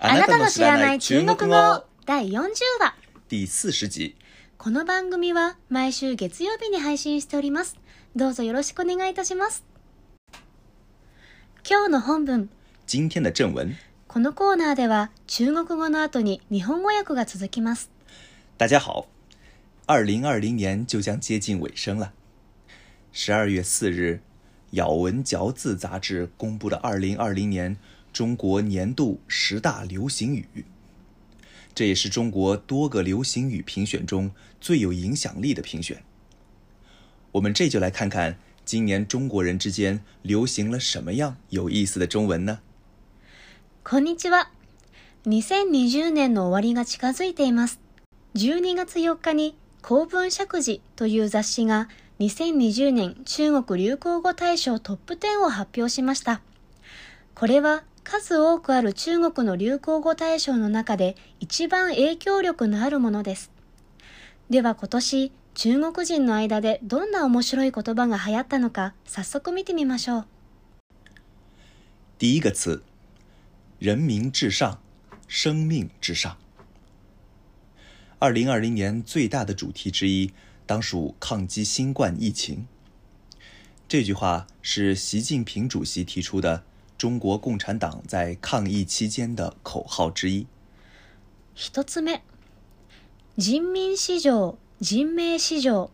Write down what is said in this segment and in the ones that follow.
あなたの知らない中国語第40話第四十集。この番組は毎週月曜日に配信しております。どうぞよろしくお願いいたします。今日の本文。今天的正文，このコーナーでは中国語の後に日本語訳が続きます。大家好，二零二零年就将接近尾声了。十二月四日，《咬文嚼字》杂志公布了二零二零年中国年度十大流行语，这也是中国多个流行语评选中最有影响力的评选。我们这就来看看今年中国人之间流行了什么样有意思的中文呢？こんにちは。2020年の終わりが近づいています。12月4日に公文釈字という雑誌が2020年中国流行語大賞トップ10を発表しました。これは 数多くある中国の流行語大賞の中で一番影響力のあるものです。では今年中国人の間でどんな面白い言葉が流行ったのか早速見てみましょう。第一个词，人民至上，生命至上。二零二零年最大的主题之一，当属抗击新冠疫情。这句话是习近平主席提出的中国共产党在抗疫期间的口号之一。一つ目、人民市場、人命市場。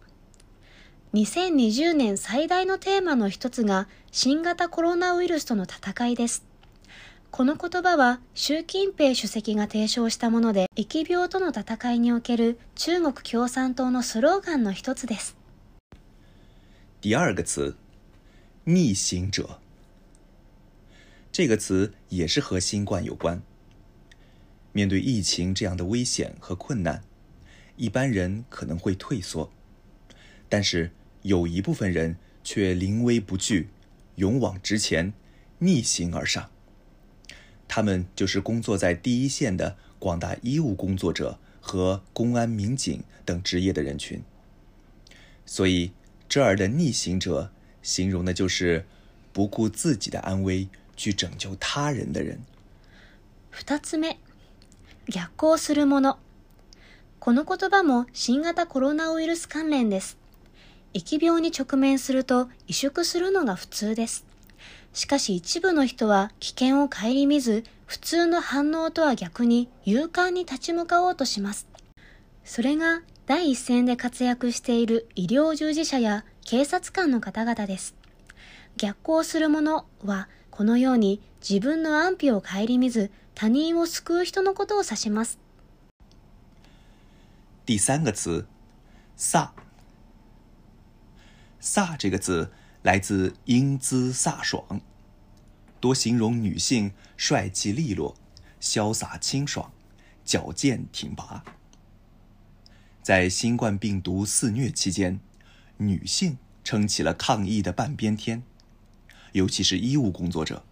2020年最大のテーマの一つが新型コロナウイルスとの戦いです。この言葉は習近平主席が提唱したもので、疫病との戦いにおける中国共産党のスローガンの一つです。第二个词，逆行者。这个词也是和新冠有关。面对疫情这样的危险和困难，一般人可能会退缩，但是有一部分人却临危不惧，勇往直前，逆行而上。他们就是工作在第一线的广大医务工作者和公安民警等职业的人群。所以，这儿的逆行者形容的就是不顾自己的安危去拯救他人的人。二つ目、逆行するもの。この言葉も新型コロナウイルス関連です。疫病に直面すると萎縮するのが普通です。しかし一部の人は危険を顧みず、普通の反応とは逆に勇敢に立ち向かおうとします。それが第一線で活躍している医療従事者や警察官の方々です。逆行する者はこのように自分の安否を顧みず他人を救う人のことを指します。第三个词，飒。飒这个字来自英姿飒爽，多形容女性帅气利落、潇洒清爽、矫健挺拔。在新冠病毒肆虐期间，女性撑起了抗疫的半边天， 尤其是医务工作者。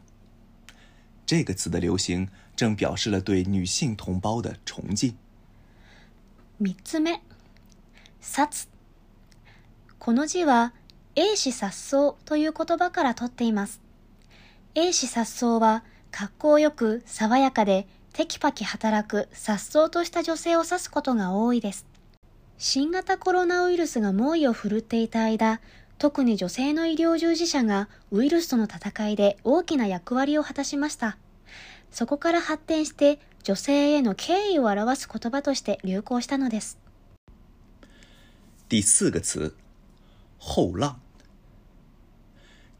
这个词的流行，正表示了对女性同胞的崇敬。三つ目、殺。この字は、英子殺走という言葉から取っています。英子殺走は、格好よく爽やかでテキパキ働く殺走とした女性を指すことが多いです。新型コロナウイルスが猛威を振るっていた間、特に女性の医療従事者がウイルスとの戦いで大きな役割を果たしました。そこから発展して女性への敬意を表す言葉として流行したのです。第四个词，后浪。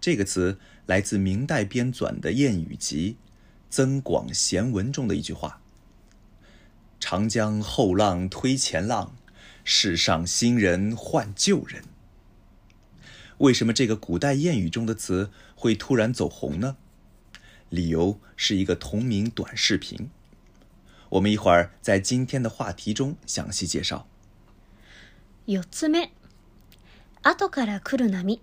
这个词来自明代编纂的谚语集《增广贤文》中的一句话：“长江后浪推前浪，世上新人换旧人。”为什么这个古代谚语中的词会突然走红呢？理由是一个同名短视频。我们一会儿在今天的话题中详细介绍。四つ目、後から来る波。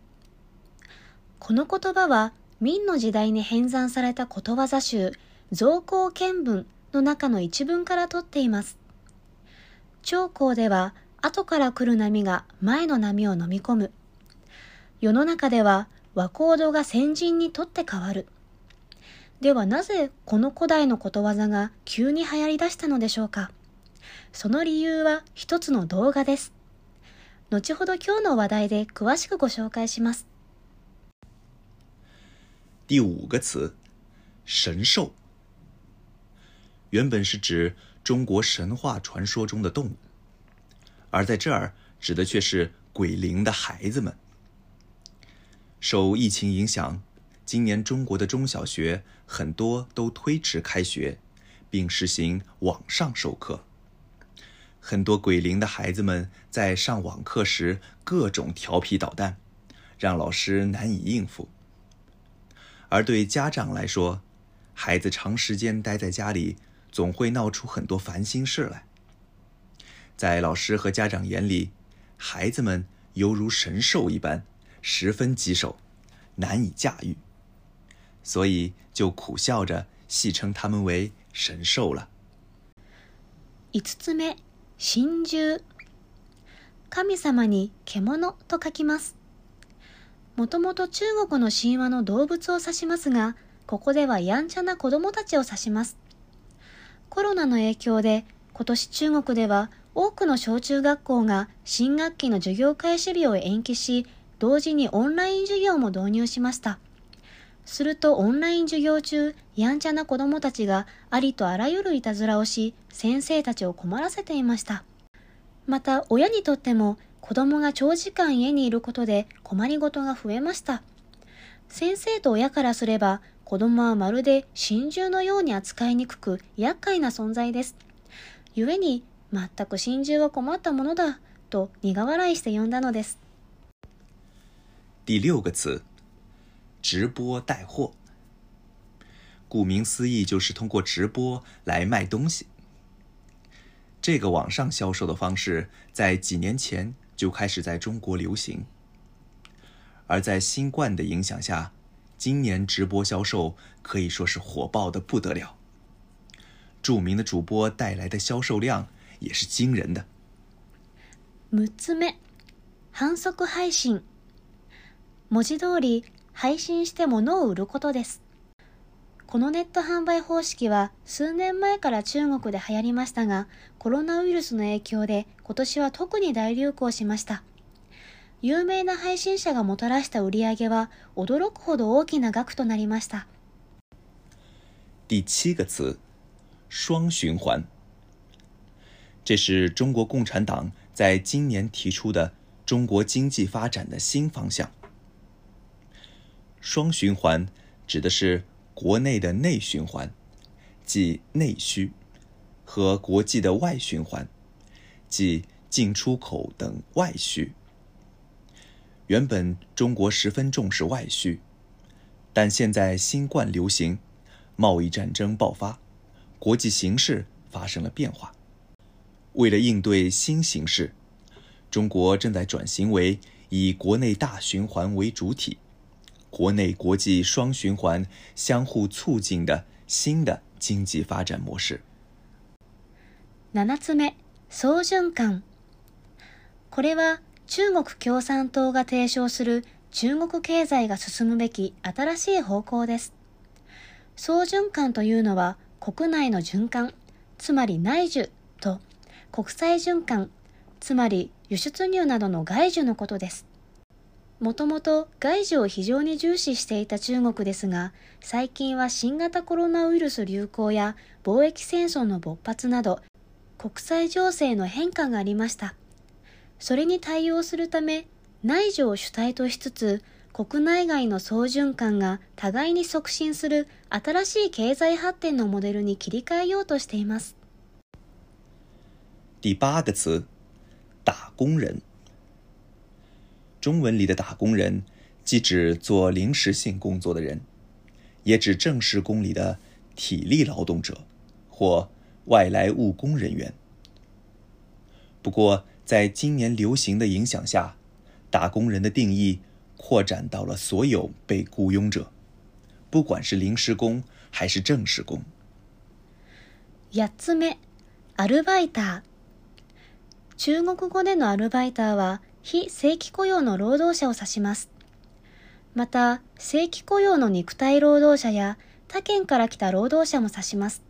この言葉は明の時代に編纂されたことわざ集造行見聞の中の一文から取っています。長江では後から来る波が前の波を飲み込む。 世の中では和コードが先人にとって変わる。ではなぜこの古代のことわざが急に流行り出したのでしょうかその理由は一つの動画です。後ほど今日の話題で詳しくご紹介します。第五个词，神兽，原本是指中国神话传说中的动物，而在这儿指的却是鬼灵的孩子们。受疫情影响，今年中国的中小学很多都推迟开学，并实行网上授课。很多鬼灵的孩子们在上网课时各种调皮捣蛋，让老师难以应付。而对家长来说，孩子长时间待在家里，总会闹出很多烦心事来。在老师和家长眼里，孩子们犹如神兽一般，十分棘手，难以驾驭，所以就苦笑着戏称他们为神兽了。五つ目。神獣神様に獣と書きます。もともと中国の神話の動物を指しますが、ここではやんちゃな子供たちを指します。コロナの影響で今年中国では多くの小中学校が新学期の授業開始日を延期し、同時にオンライン授業も導入しました。するとオンライン授業中、やんちゃな子供たちがありとあらゆるいたずらをし、先生たちを困らせていました。また、親にとっても子供が長時間家にいることで困りごとが増えました。先生と親からすれば、子供はまるで真珠のように扱いにくく厄介な存在です。故に、全く真珠は困ったものだ、と苦笑いして呼んだのです。第六个词直播带货，顾名思义，就是通过直播来卖东西。这个网上销售的方式在几年前就开始在中国流行，而在新冠的影响下，今年直播销售可以说是火爆的不得了。著名的主播带来的销售量也是惊人的。六つ目、反則配信。文字通り。配信して物を売ることです。このネット販売方式は数年前から中国で流行りましたが、コロナウイルスの影響で今年は特に大流行しました。有名な配信者がもたらした売り上げは驚くほど大きな額となりました。第七个词，双循环。这是中国共产党在今年提出的中国经济发展的新方向。双循环指的是国内的内循环，即内需，和国际的外循环，即进出口等外需。原本中国十分重视外需，但现在新冠流行，贸易战争爆发，国际形势发生了变化。为了应对新形势，中国正在转型为以国内大循环为主体。国内国际双循环相互促进的新的经济发展模式。七つ目、総循環。これは中国共産党が提唱する中国経済が進むべき新しい方向です。総循環というのは国内の循環、つまり内需と国際循環、つまり輸出入などの外需のことです。もともと外需を非常に重視していた中国ですが、最近は新型コロナウイルス流行や貿易戦争の勃発など、国際情勢の変化がありました。それに対応するため、内需を主体としつつ、国内外の総循環が互いに促進する新しい経済発展のモデルに切り替えようとしています。第八个词，打工人。中文里的打工人，既指做临时性工作的人，也指正式工里的体力劳动者或外来务工人员。不过，在今年流行的影响下，打工人的定义扩展到了所有被雇佣者，不管是临时工还是正式工。八つ目、アルバイター。中国語でのアルバイターは 非正規雇用の労働者を指します。また、正規雇用の肉体労働者や他県から来た労働者も指します。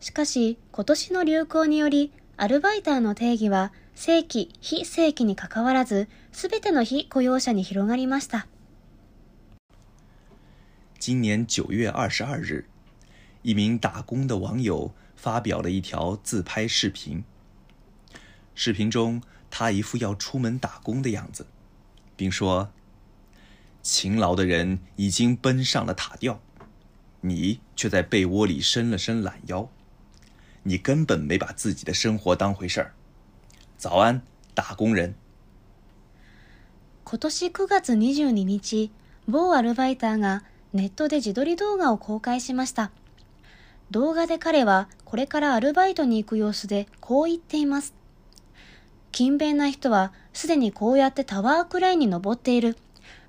しかし、今年の流行により、アルバイターの定義は、正規、非正規に関わらず、すべての非雇用者に広がりました。今年九月二十二日，一名打工的网友发表了一条自拍视频。视频中，他一副要出门打工的样子，并说：“勤劳的人已经奔上了塔吊，你却在被窝里伸了伸懒腰。你根本没把自己的生活当回事儿。”早安，打工人。今年9月22日、某アルバイターがネットで自撮り動画を公開しました。動画で彼はこれからアルバイトに行く様子でこう言っています。 勤勉な人はすでにこうやってタワークレーンに登っている。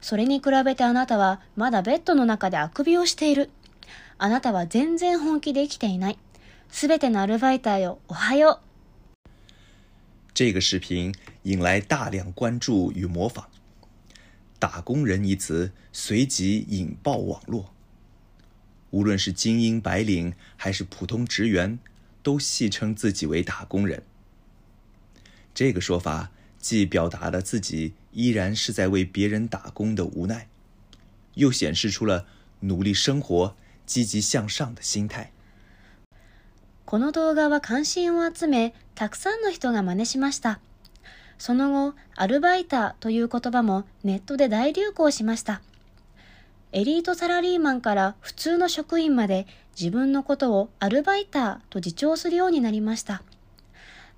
それに比べてあなたはまだベッドの中であくびをしている。あなたは全然本気で生きていない。すべてのアルバイターよ、おはよう。这个视频引来大量关注与模仿，“打工人”一词随即引爆网络。无论是精英白领还是普通职员，都戏称自己为打工人。这个说法既表达了自己依然是在为别人打工的无奈，又显示出了努力生活、积极向上的心态。この動画は関心を集め、たくさんの人が真似しました。その後、アルバイターという言葉もネットで大流行しました。エリートサラリーマンから普通の職員まで自分のことをアルバイターと自重するようになりました。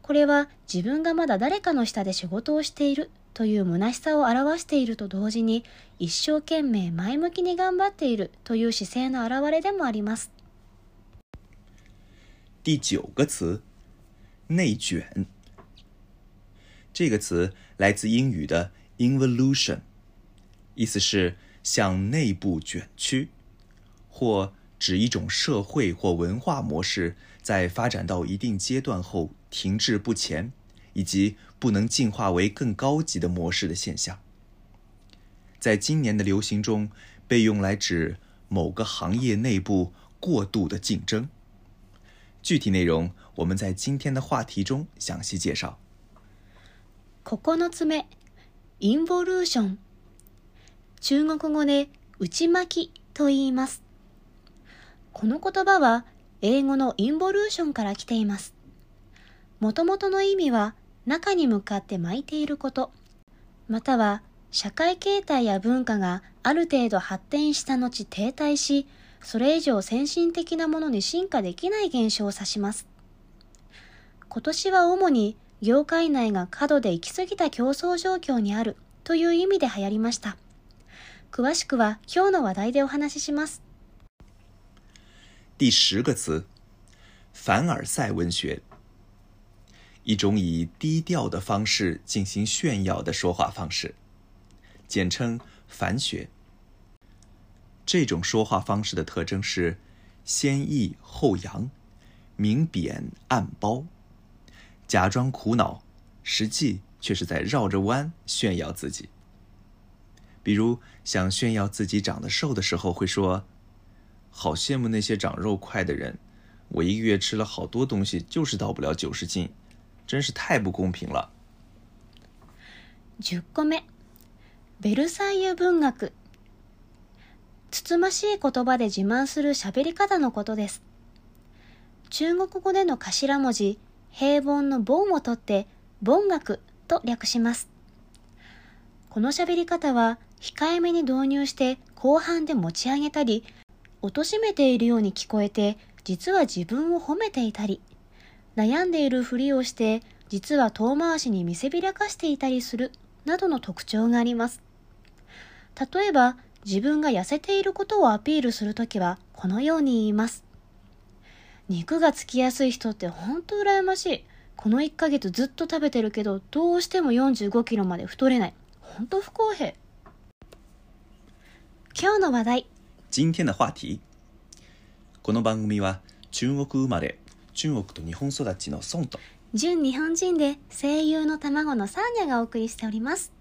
これは自分がまだ誰かの下で仕事をしているという虚しさを表していると同時に一生懸命前向きに頑張っているという姿勢の表れでもあります。第九个词，内卷。这个词来自英语的 involution，意思是向内部卷曲，或指一种社会或文化模式在发展到一定阶段后。停滞不前，以及不能进化为更高级的模式的现象，在今年的流行中被用来指某个行业内部过度的竞争。具体内容我们在今天的话题中详细介绍。9つ目、インボリューション。中国語で内巻きと言います。この言葉は英語のインボリューションから来ています。 もともとの意味は中に向かって巻いていること、または社会形態や文化がある程度発展した後停滞し、それ以上先進的なものに進化できない現象を指します。今年は主に業界内が過度で行き過ぎた競争状況にあるという意味で流行りました。詳しくは今日の話題でお話しします。第十个词，凡尔赛文学。一种以低调的方式进行炫耀的说话方式，简称反学。这种说话方式的特征是先抑后扬，明贬暗褒，假装苦恼，实际却是在绕着弯炫耀自己。比如想炫耀自己长得瘦的时候，会说：“好羡慕那些长肉快的人，我一个月吃了好多东西，就是到不了九十斤。”真是太不公平了。10個目、ベルサイユ文学。つつましい言葉で自慢する喋り方のことです。中国語での頭文字、平凡の凡を取って、凡学と略します。この喋り方は、控えめに導入して後半で持ち上げたり、貶めているように聞こえて、実は自分を褒めていたり、悩んでいるふりをして実は遠回しに見せびらかしていたりするなどの特徴があります。例えば自分が痩せていることをアピールするときはこのように言います。肉がつきやすい人ってほんと羨ましい。この1ヶ月ずっと食べてるけどどうしても45キロまで太れない。ほんと不公平。今日の話題。今天的話題。この番組は中国生まれ中国と日本育ちの孫と純日本人で声優の卵のサーニャがお送りしております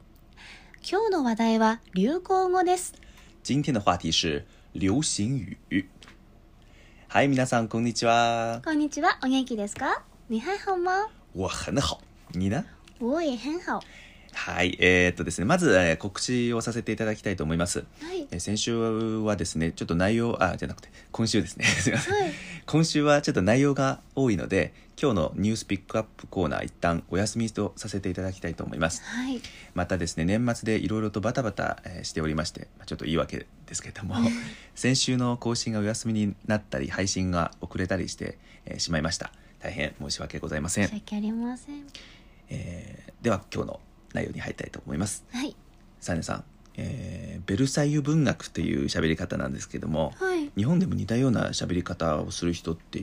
今日の話題は流行語です今天的话题是流行语。はい、皆さんこんにちは。こんにちは、お元気ですか？你还好吗我很好。你呢？我也很好。はい、えー、っとですね、まず、えー告知をさせていただきたいと思います。はい。えー先週はですね、ちょっと内容、あ、じゃなくて、今週ですね。すいません。はい。今週はちょっと内容が多いので、今日のニュースピックアップコーナー一旦お休みとさせていただきたいと思います。はい。またですね年末でいろいろとバタバタえーしておりましてまあちょっと言い訳ですけれども先週の更新がお休みになったり配信が遅れたりして、えーしまいました大変申し訳ございません、申し訳ありません。えーでは今日の内容に入りたいと思いますはい。サネさん、えーベルサイユ文学という喋り方なんですけどもはい。日本でも似たような喋り方をする人って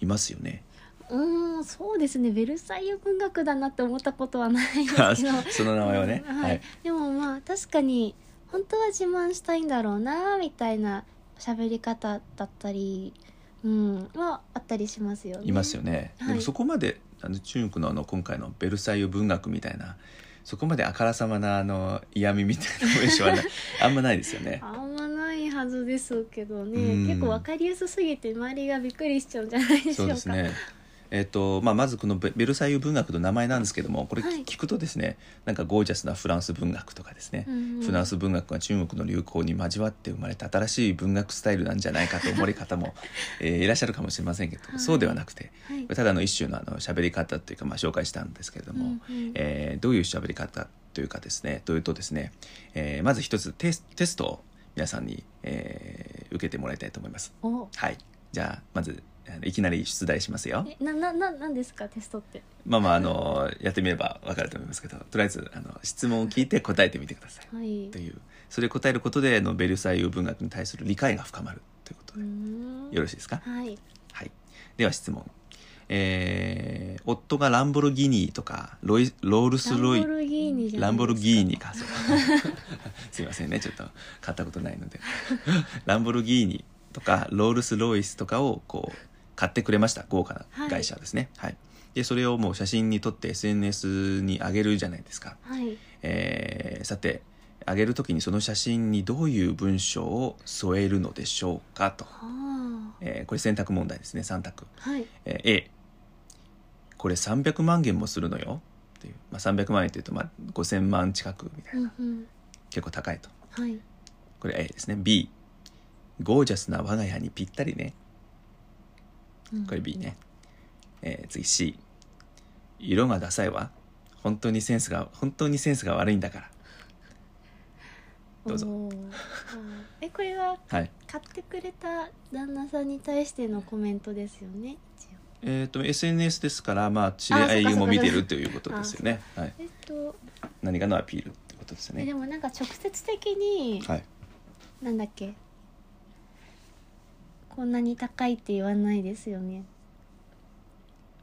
いますよねうーん、そうですね。ベルサイユ文学だなって思ったことはないですけど。その名前はね、うんはいでもまあ確かに本当は自慢したいんだろうなみたいな喋り方だったり、うん、はあったりしますよね。いますよね、はいでもそこまであの中国のあの今回の「ベルサイユ文学」みたいなそこまであからさまなあの嫌味みたいな文章はあんまないですよね。あんまないはずですけどね。うん。結構わかりやすすぎて周りがびっくりしちゃうんじゃないでしょうか。そうですねえっとまあ、まずこのベベルサイユ文学の名前なんですけどもこれはい。聞くとですね、なんかゴージャスなフランス文学とかですね、うんうん。フランス文学が中国の流行に交わって生まれた新しい文学スタイルなんじゃないかと思われる方も、えーいらっしゃるかもしれませんけど、はい。そうではなくてはい。ただの一種のあの喋り方っていうか、まあ、紹介したんですけれども、うんうん。えーどういう喋り方というかですねというとですね、えーまず一つテステストを皆さんに、えー受けてもらいたいと思います。お。はい。じゃあまずいきなり出題しますよ。えななななんですかテストって？まあまああのやってみれば分かると思いますけどとりあえずあの質問を聞いて答えてみてください。はい。という。それを答えることであのベルサイユ文学に対する理解が深まるということうーでん。よろしいですか？はい。はい。では質問。えー夫がランボルギーニとかロイロールスランロイボルギーニじゃないですか。ランボルギーニか。そう。すいませんね。ちょっと買ったことないので。ランボルギーニとかロールス・ロイスとかをこう買ってくれました豪華な会社ですね。はい、でそれをもう写真に撮って SNS に上げるじゃないですか、はい。えーさて上げる時にその写真にどういう文章を添えるのでしょうかと、はえーこれ選択問題ですね3択。あ。はい。えー A これ300万元もするのよ。っていう、まあ、300万円というとまあ5000万近くみたいな、うんうん。結構高いと。はい。これ A ですね。B ゴージャスな我が家にぴったりね。うんこれ B ね、えー次 C 色がダサいわ。本当にセンスが本当にセンスが悪いんだから。どうぞ。えこれははい。買ってくれた旦那さんに対してのコメントですよねえっ、と SNS ですからまあ知り合いも見てるということですよね。はい。えっと。何かのアピールってことですよね。えでもなんか直接的に、はい。なんだっけこんなに高いって言わないですよね。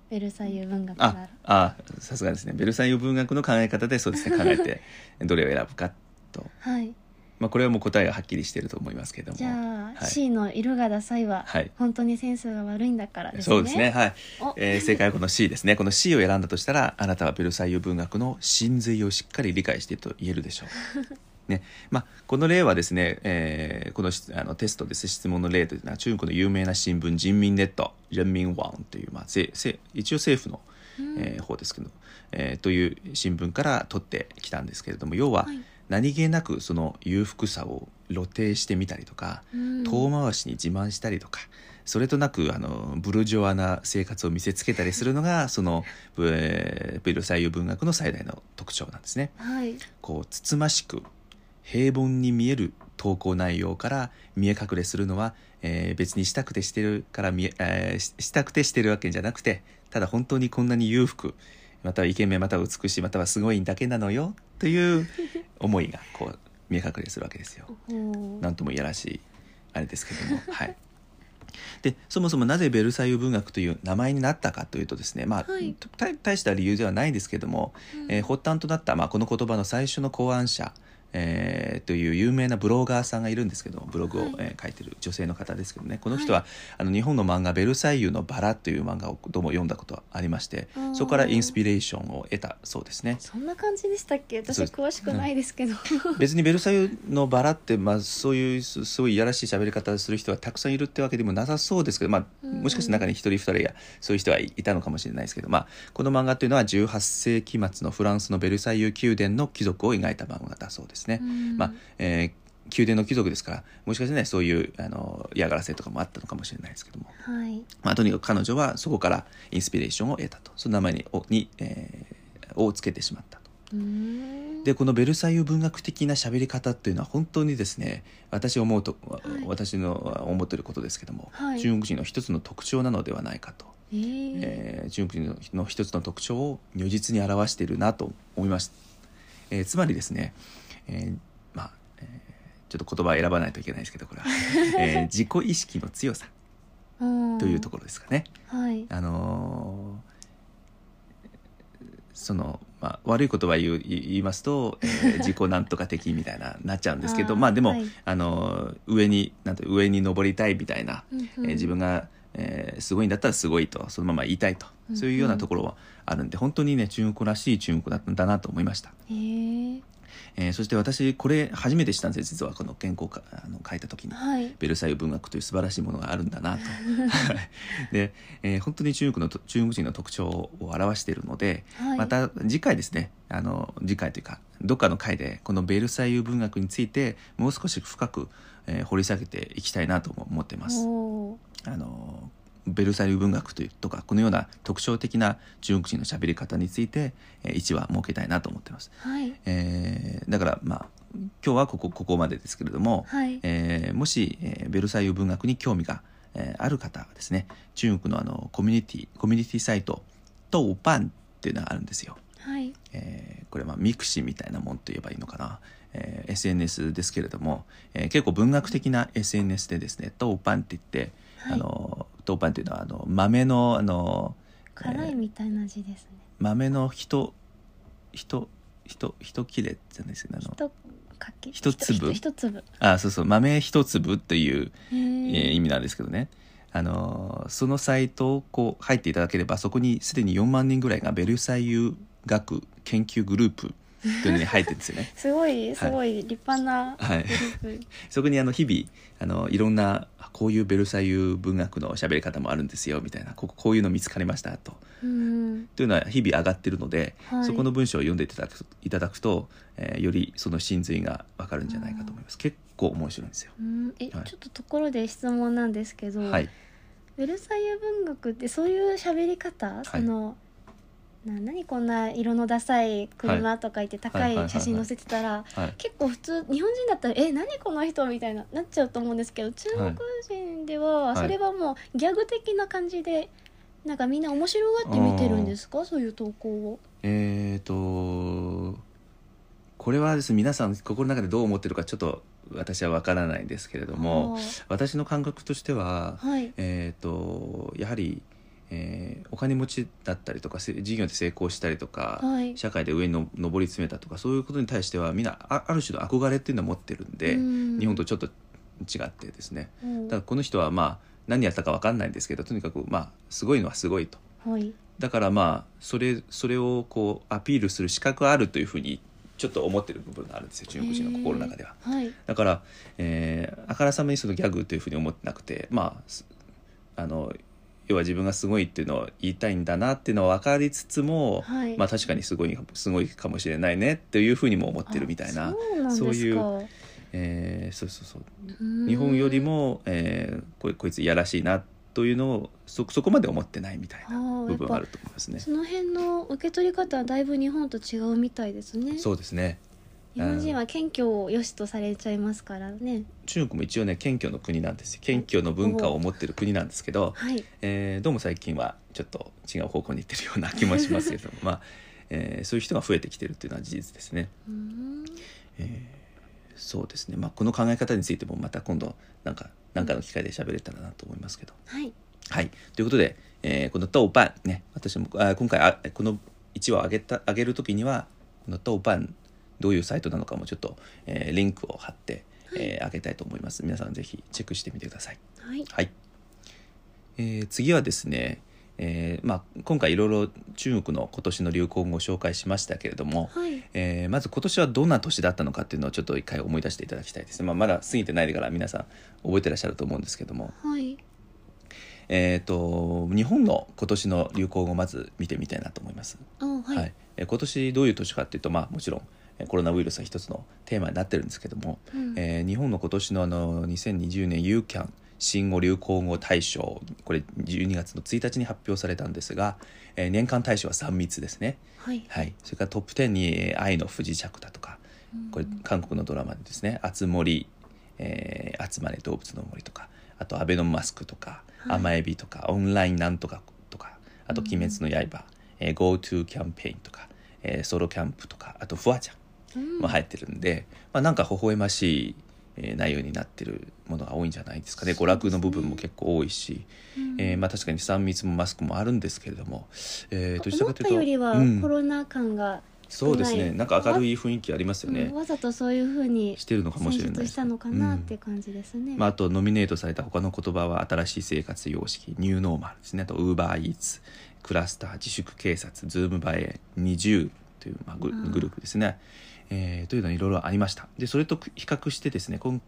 ベルサイユ文学なあら。あさすがですね。ベルサイユ文学の考え方でそうですね。考えて どれを選ぶかと。はい。まあこれはもう答えがはっきりしてると思いますけれども。じゃあ、はい。C の色がダサいは、はい。本当にセンスが悪いんだからですね。そうですね。はい。お、えー正解はこの C ですね。この C を選んだとしたらあなたはベルサイユ文学の真髄をしっかり理解していると言えるでしょう ね。まあ、この例はですね、えーこのしあのテストです質問の例というのは中国の有名な新聞人民ネット人民網という、まあ、せせ一応政府の、うん。えー方ですけど、えーという新聞から取ってきたんですけれども要ははい。何気なくその裕福さを露呈してみたりとか、うん。遠回しに自慢したりとかそれとなくあのブルジョアな生活を見せつけたりするのが その、えーベルサイユ文学の最大の特徴なんですね。はい。こうつつましく平凡に見える投稿内容から見え隠れするのは、えー別にしたくてしてるから見え、えーししたくてしてるわけじゃなくてただ本当にこんなに裕福またはイケメンまたは美しいまたはすごいんだけなのよという思いがこう見え隠れするわけですよ。なんともいやらしいあれですけども はい。でそもそもなぜベルサイユ文学という名前になったかというとですねまあ、はい大大した理由ではないですけども、うんえー発端となった、まあ、この言葉の最初の考案者、えーという有名なブロガーさんがいるんですけどブログを、はいえー書いてる女性の方ですけどね。この人は、あの日本の漫画「ベルサイユのバラ」という漫画をどうも読んだことがありましてそこからインスピレーションを得たそうですね。そんな感じでしたっけ？私詳しくないですけど、別にベルサイユのバラって、まあ、そういうすすごいいやらしい喋り方をする人はたくさんいるってわけでもなさそうですけど、まあ、うん。もしかして中に一人二人やそういう人はいいたのかもしれないですけど、まあ、この漫画というのは18世紀末のフランスのベルサイユ宮殿の貴族を描いた漫画だそうですね。うん。まあえー宮殿の貴族ですからもしかしてねそういうあの嫌がらせとかもあったのかもしれないですけども、はい。まあ、とにかく彼女はそこからインスピレーションを得たと。その名前におに、えーをつけてしまったと。でこのベルサイユ文学的な喋り方っていうのは本当にですね私思うと、い。私の思ってることですけども、はい。中国人の一つの特徴なのではないかと、えー。えー中国人の一つの特徴を如実に表しているなと思いました、えーつまりですね、えーまあ、えーちょっと言葉を選ばないといけないですけどこれは、えー自己意識の強さ。というところですかね。はい。あのーその、まあ、悪い言葉を言う言いますと、えー 自己なんとか的みたいななっちゃうんですけどまあでも、はい。あのー上になんて上に登りたいみたいな、うんうん。えー自分が、えーすごいんだったらすごいとそのまま言いたいと。うんうん。そういうようなところはあるんで本当にね中国らしい中国だったんだなと思いました。えーえーそして私これ初めて知ったんですよ実はこの原稿かあの書いた時に。はい。ベルサイユ文学という素晴らしいものがあるんだなと。で、えー本当に中国のと中国人の特徴を表しているので、はい。また次回ですね。あの次回というかどっかの回でこのベルサイユ文学についてもう少し深く、えー掘り下げていきたいなとも思ってます。あのベルサイユ文学というとかこのような特徴的な中国人の喋り方について、えー一話設けたいなと思ってます。はいえーだからまあ今日はここここまでですけれども、はいえーもし、えーベルサイユ文学に興味が、えーある方はですね中国のあのコミュニティコミュニティサイト豆瓣っていうのがあるんですよ。はいえーこれまあ mixi みたいなもんと言えばいいのかな、えー SNS ですけれども、えー結構文学的な SNS でですね豆瓣って言って、はいあの豆瓣っていうのはあの豆のあの辛いみたいな字ですね。豆の人人人一切れじゃないですけどあの。一かけ？一粒？一粒。あそうそう。豆一粒というえー意味なんですけどね、あのーそのサイトをこう入っていただければそこにすでに4万人ぐらいがベルサイユ学研究グループというのに入ってるんですよね。すごいすごい立派なはいグループ。そこにあの日々あのいろんなあこういうベルサイユ文学の喋り方もあるんですよみたいな。こここういうの見つかりましたと。うん。というのは日々上がってるので、はい。そこの文章を読んでいただくいただくと、えーよりその真髄がわかるんじゃないかと思います。結構面白いんですよ。うん。え、はい。ちょっとところで質問なんですけど、はい。ベルサイユ文学ってそういう喋り方、そのな何こんな色のダサい車とか言って高はい写真載せてたらはい結構普通日本人だったら「え何この人」みたいななっちゃうと思うんですけど中国人でははいそれはもうギャグ的な感じでなんかみんな面白がって見てるんですか？そういう投稿を。えー、とこれはですね皆さん心の中でどう思ってるかちょっと私は分からないんですけれども私の感覚としては、はい。えー、とやはり、えーお金持ちだったりとかせ事業で成功したりとか、はい。社会で上にの上り詰めたとかそういうことに対してはみんなあある種の憧れっていうのを持ってるんで、うん。日本とちょっと違ってですね。うん。ただこの人はまあ何やったか分かんないんですけどとにかくまあすごいのはすごいと。はい。だからまあそれそれをこうアピールする資格があるというふうにちょっと思ってる部分があるんですよ中国人の心の中では。はい。だから、えーあからさまにそのギャグというふうに思ってなくてまあすあの要は自分がすごいっていうのを言いたいんだなっていうのは分かりつつも、はい。まあ確かにすごいすごいかもしれないねっていうふうにも思ってるみたいな。あそういうえーそうそうそう。うん。日本よりも、えーこいこいついやらしいなというのをそそこまで思ってないみたいな部分はあると思いますね。その辺の受け取り方はだいぶ日本と違うみたいですね。そうですね日本人は謙虚を良しとされちゃいますからね。中国も一応ね謙虚の国なんですよ。謙虚の文化を持ってる国なんですけど、はい。えーどうも最近はちょっと違う方向に行ってるような気もしますけども まあ、えーそういう人が増えてきてるっていうのは事実ですね。うーん。えーそうですね、まあ、この考え方についてもまた今度なんか何かの機会で喋れたらなと思いますけど。はい。はい、ということで、えーこの豆瓣ね私もあ今回あこの1話を上げた上げる時にはこの豆瓣どういうサイトなのかもちょっと、えーリンクを貼って、えーあげたいと思います。皆さんぜひチェックしてみてください。はい。はい、えー次はですね、えーまあ、今回いろいろ中国の今年の流行語を紹介しましたけれども、はい。えーまず今年はどんな年だったのかっていうのをちょっと一回思い出していただきたいです。ね、まあ、まだ過ぎてないから皆さん覚えてらっしゃると思うんですけども、はい。えー、と日本の今年の流行語をまず見てみたいなと思います、あはい、えー今年どういう年かっていうと、まあ、もちろんえーコロナウイルスは一つのテーマになってるんですけども、うん。えー日本の今年のあの2020年ユーキャン新語・流行語大賞これ12月の1日に発表されたんですが、えー年間大賞は3密ですね、はい。はい、それからトップ10にえー「愛の不時着」だとかこれ韓国のドラマでですね「あつ森」えー「集まれ動物の森」とかあと「アベノマスク」とか「はい。甘エビ」とか「オンラインなんとか」とかあと「鬼滅の刃」えー GoTo キャンペーン」とか、えーソロキャンプ」とかあと「フワちゃん」うん。も入ってるんで、まあ、なんか微笑ましい、えー内容になってるものが多いんじゃないですか。ね娯楽の部分も結構多いし、えーまあ、確かに3密もマスクもあるんですけれども、えーどちらかというとよりはうん。コロナ感がそうですね。少なんか明るい雰囲気ありますよね。うん、わざとそういうふうにしてるのかもしれない。したのかなって感じですね、まあ、あとノミネートされた他の言葉は新しい生活様式ニューノーマルですね。あとウーバーイーツクラスター自粛警察ズーム映え20という、まあ、グループですね、えーというのはいろいろありました。でそれと比較してですね今,、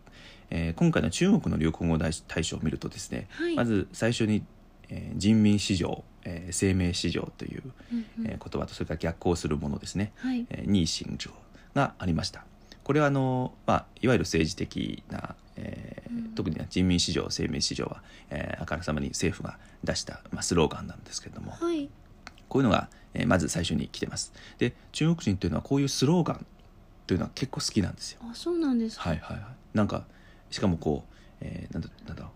えー今回の中国の流行語大大賞を見るとですね、はい。まず最初に、えー人民市場、えー生命市場という、うんうん。えー言葉とそれから逆行するものですね、はい。えーニーシンジョがありました。これはあの、まあ、いわゆる政治的な、えーうん。特には人民市場生命市場は、えーあからさまに政府が出した、まあ、スローガンなんですけれども。はい。こういうのが、えーまず最初に来てます。で中国人というのはこういうスローガンというのは結構好きなんですよ。あそうなんですか。はいはいはい。なんかしかもこう、えーなんだなんだろう。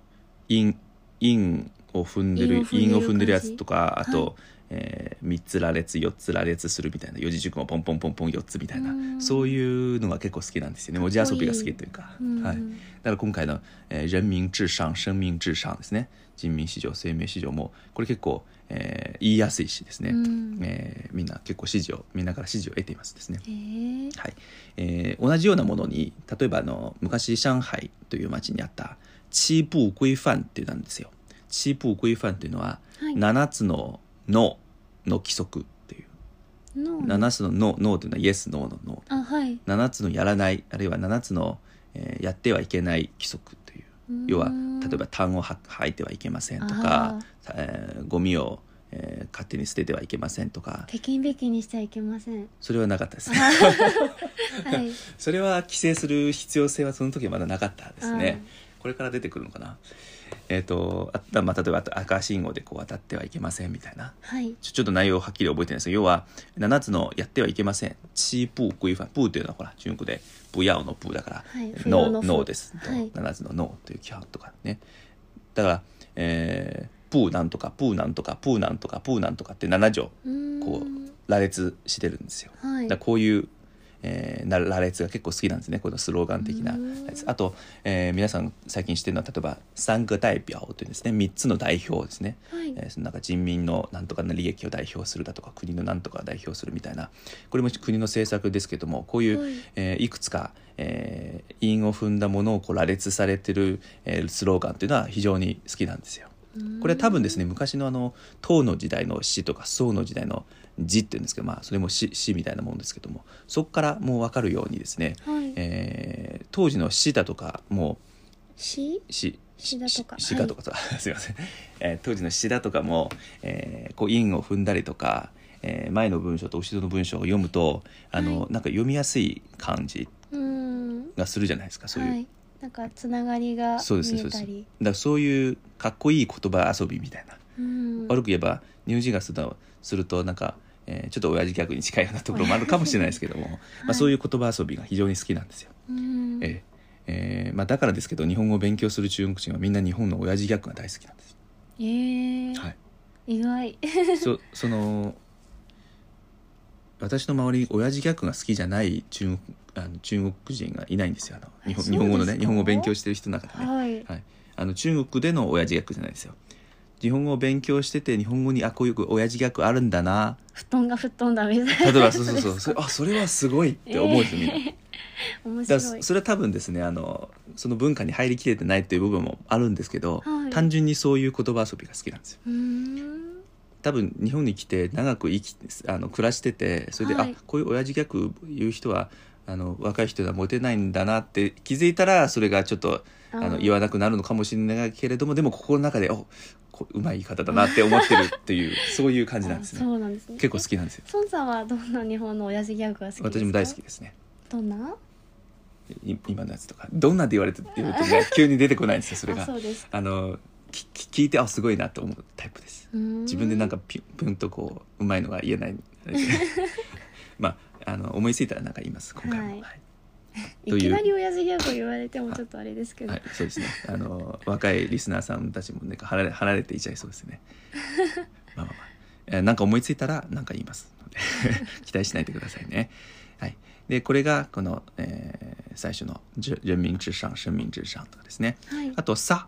陰陰を踏んでる韻を踏んでる韻を踏んでるやつとかあと、はいえ3つ羅列4つ羅列するみたいな四字熟語ポンポンポンポン4つみたいな。うん。そういうのが結構好きなんですよね。文字遊びが好きというか。うん。はい、だから今回の、えー人民至上生命至上ですね人民市場生命市場もこれ結構、えー言いやすいしですね、うん。えーみんな結構支持をみんなから支持を得ていますですね。へえはい。えー同じようなものに例えばあの昔上海という町にあった七步規範っていうのなんですよ。七步規範っていうのは、はい。7つの「の」の規則っていう。の。7つの「の」のというのはイエス・ノーの「の。あはい」7つのやらないあるいは7つの、えーやってはいけない規則。という要はうん。例えば痰を吐吐いてはいけませんとか、えーゴミを、えー勝手に捨ててはいけませんとか。北京べきにしちゃいけません。それはなかったです。ね はい。それは規制する必要性はその時はまだなかったですはねい。これから出てくるのかなえっ、とあ、まあ、例えば赤信号でこう渡ってはいけませんみたいな。はい。ちょちょっと内容をはっきり覚えてないですけど要は7つのやってはいけません「七步規範」「步」っていうのはほら中国で「不要」の「步」だからはい「不要の不ノー」ノーです、はい。7つの「ノー」という規範とかね。だから「えー、プーなんとかプーなんとかプーなんとかプーなんとか」って7条うんこう羅列してるんですよ。はい。だこういう、えーな羅列が結構好きなんですね。このスローガン的なやつ。あと、えー皆さん最近知ってるのは例えば「三個代表」というんですね。3つの代表ですね、はい。えーそのなんか人民のなんとかの利益を代表するだとか国のなんとかを代表するみたいな。これも国の政策ですけどもこういう、はい。いえーいくつか、えー韻を踏んだものをこう羅列されてる、えースローガンっていうのは非常に好きなんですよ。これは多分ですね昔のあの唐の時代の詩とか宋の時代の字っていうんですけどまあそれも詩詩みたいなもんですけどもそこからもう分かるようにですね、はい。えー当時の詩だとかもし詩？詩だとか。詩だとかさ、すいません、えー当時の詩だとかも、えーこう韻を踏んだりとか、えー前の文章と後ろの文章を読むとあの、はい。なんか読みやすい感じうん。がするじゃないですかそういう、はい。なんかつながりがそうですそうです。だからそういうかっこいい言葉遊びみたいな。うん。悪く言えばニュージーガスとするとなんか、えーちょっと親父ギャグに近いようなところもあるかもしれないですけども、まあ、そういう言葉遊びが非常に好きなんですよ。うん。えーえーまあ、だからですけど日本語を勉強する中国人はみんな日本の親父ギャグが大好きなんです。えー。はい、意外。そその私の周りに親父ギャグが好きじゃない中国あの中国人がいないんですよ。あの日本日本語のね日本語を勉強してる人の中でね、はい。はい、あの中国での親父ギャグじゃないですよ日本語を勉強してて日本語にあこういう親父ギャグあるんだな。布団が吹っ飛んだみたいな。例えばそうそうそう。それあそれはすごいって思うんですよみんな。面白い。らそれは多分ですねあのその文化に入りきれてないっていう部分もあるんですけど、はい。単純にそういう言葉遊びが好きなんですよ。多分日本に来て長く生きあの暮らしててそれで、はい。あこういう親父ギャグ言う人はあの若い人ではモテないんだなって気づいたらそれがちょっとあの言わなくなるのかもしれないけれどもでも心の中でおこうまい言い方だなって思ってるっていう そういう感じなんですあね。そうなんですね。結構好きなんですよ。孫さんはどんな日本の親父ギャグが好きですか？私も大好きですねどんな？い今のやつとか。どんなって言われて言うとね 急に出てこないんですよそれが。あそうですあのきき聞いてあすごいなと思うタイプです。自分でなんかかピュ ピュンとこううまいのが言えないまああの思いついたらなんか言います今回も、はい。はいいきなり親父ギャグ言われてもちょっとあれですけど、はいそうですね。あの若いリスナーさんたちもね離れ離れていちゃいそうですね。まあまあまあ。えーなんか思いついたらなんか言いますので。期待しないでくださいね。はい。でこれがこの、えー最初の「人人民至上生命至上」とかですね。はい。あと「さ」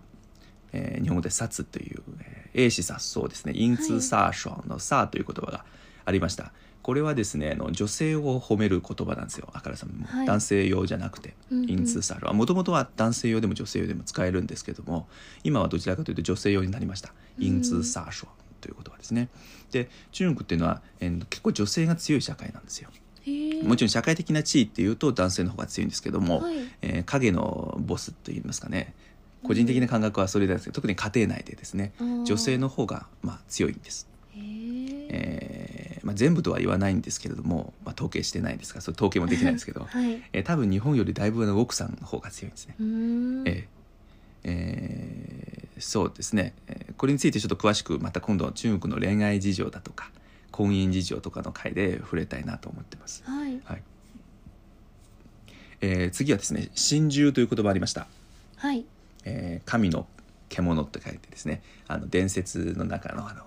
えー日本語で「殺」という、えー、英詞殺そうですね「因通殺傷」の「さ」という言葉がありましたこれはですねあの女性を褒める言葉なんですよ。あからさんも、はい。男性用じゃなくて「うんうん。因通殺傷」もともとは男性用でも女性用でも使えるんですけども今はどちらかというと女性用になりました「うん。因通殺傷」という言葉ですね。で中国っていうのは、えー結構女性が強い社会なんですよ。へえ。もちろん社会的な地位っていうと男性の方が強いんですけども、はい。えー影のボスといいますかね個人的な感覚はそれですけど、特に家庭内でですね女性の方がまあ強いんです、へえ。えーまあ、全部とは言わないんですけれども、まあ、統計してないですからそれ統計もできないんですけど、はい。えー多分日本よりだいぶあの奥さんの方が強いんですね、えーえーそうですね、えーこれについてちょっと詳しくまた今度中国の恋愛事情だとか婚姻事情とかの回で触れたいなと思ってます。はい。はい。えー次はですね真珠という言葉ありました、はい。えー神の獣って書いてですねあの伝説の中のあの、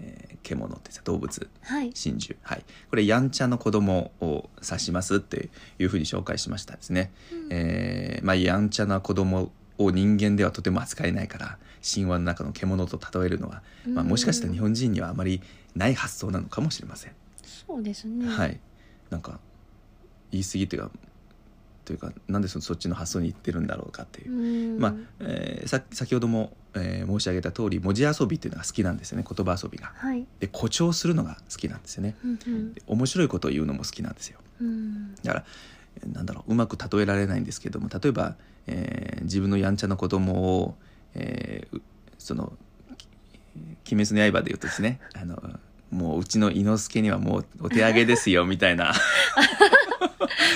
えー獣ってさ動物。はい。真珠。はい。これやんちゃの子供を指しますっていうふうに紹介しましたですね、うん。えーまあやんちゃな子供を人間ではとても扱えないから神話の中の獣と例えるのは、まあ、うんもしかしたら日本人にはあまりない発想なのかもしれません。そうですね。はい。なんか言い過ぎというかというかなんでそそっちの発想にいってるんだろうかっていう。う、ーん。まあ、えーさ先ほども、えー申し上げた通り文字遊びっていうのが好きなんですよね。言葉遊びが。はい。で誇張するのが好きなんですよね。うんうん。で面白いことを言うのも好きなんですよ。うん。だからえーなんだろううまく例えられないんですけども例えば、えー自分のやんちゃな子供を、えーうその「き鬼滅の刃」で言うとですね あのもううちの伊之助にはもうお手上げですよみたいな。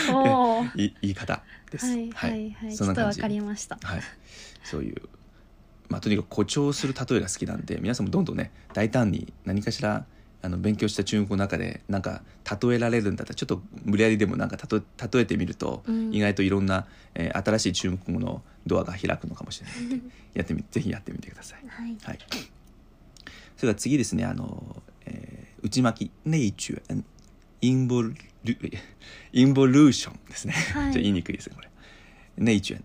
言い方です。はいはいはい。ちそんな感じ。ょっとわかりました。はい、そういう、まあ、とにかく誇張する例えが好きなんで皆さんもどんどんね大胆に何かしらあの勉強した中国語の中でなんか例えられるんだったらちょっと無理やりでもなんか例え例えてみると、うん。意外といろんな、えー新しい中国語のドアが開くのかもしれないのでやってみぜひやってみてください。はい。はい、それから次ですねあの、えー内巻き内中インボル インボリューションですね、はい。ちょっと言いにくいですねこれ。ネイチュ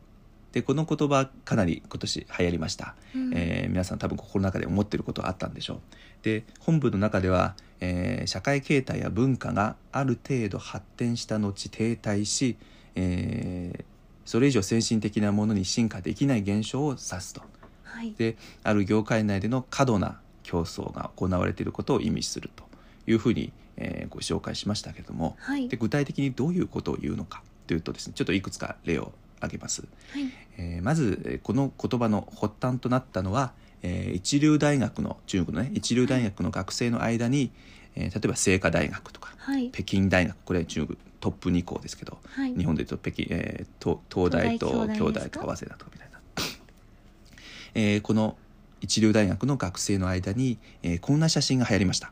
でこの言葉かなり今年流行りました、うん。えー皆さん多分心の中で思ってることはあったんでしょう。で本文の中では、えー社会形態や文化がある程度発展した後停滞し、えーそれ以上先進的なものに進化できない現象を指すと。はい。である業界内での過度な競争が行われていることを意味するというふうに、えーご紹介しましたけども、はい。で具体的にどういうことを言うのかというとですねちょっといくつか例を挙げます、はい。えーまずえーこの言葉の発端となったのは、えー一流大学の中国のね一流大学の学生の間に、えー例えば清華大学とかはい。北京大学これ中国トップ2校ですけど、はい。日本で言うと北京、えー東東大と京大とか早稲田とかみたいな、えーこの一流大学の学生の間に、えーこんな写真が流行りました。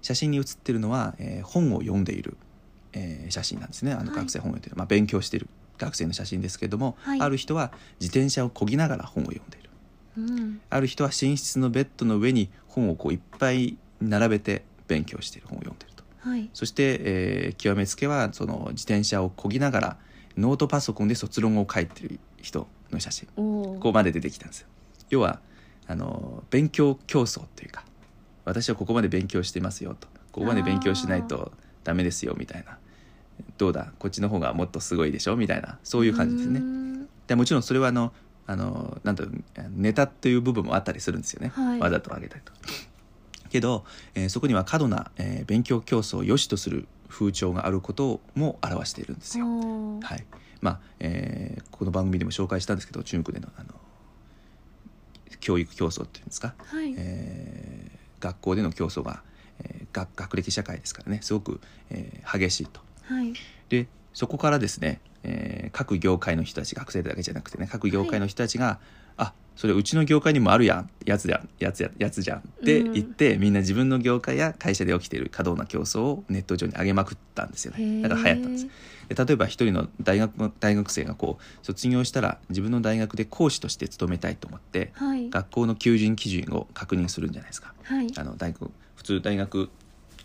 写真に写ってるのは、えー本を読んでいる、えー写真なんですね。あのはい。学生本を読んでる、まあ、勉強している学生の写真ですけれども、はい。ある人は自転車を漕ぎながら本を読んでいる。うん。ある人は寝室のベッドの上に本をこういっぱい並べて勉強している本を読んでいると。はい。そして、えー極めつけはその自転車を漕ぎながらノートパソコンで卒論を書いてる人の写真。ここまで出てきたんですよ。要はあの勉強競争っていうか私はここまで勉強してますよと。ここまで勉強しないとダメですよみたいなどうだ？こっちの方がもっとすごいでしょ？みたいな。そういう感じですね。ねでもちろんそれはあのあのなんとネタっていう部分もあったりするんですよね、はい。わざと上げたりとか。けど、えーそこには過度な、えー勉強競争を良しとする風潮があることも表しているんですよ。ははい。まあえーこの番組でも紹介したんですけど中国でのあの教育競争っていうんですか、はい。えー学校での競争が、えー学学歴社会ですからね。すごく、えー激しいと。はい。でそこからですね、えー各業界の人たち学生だけじゃなくてね各業界の人たちが、あそれうちの業界にもあるやんやつやんやつややつじゃんって言って、みんな自分の業界や会社で起きている過度な競争をネット上に上げまくったんですよね。だから流行ったんです。で例えば一人の大学の大学生がこう卒業したら自分の大学で講師として勤めたいと思ってはい。学校の求人基準を確認するんじゃないですか。はい。あの大学普通大学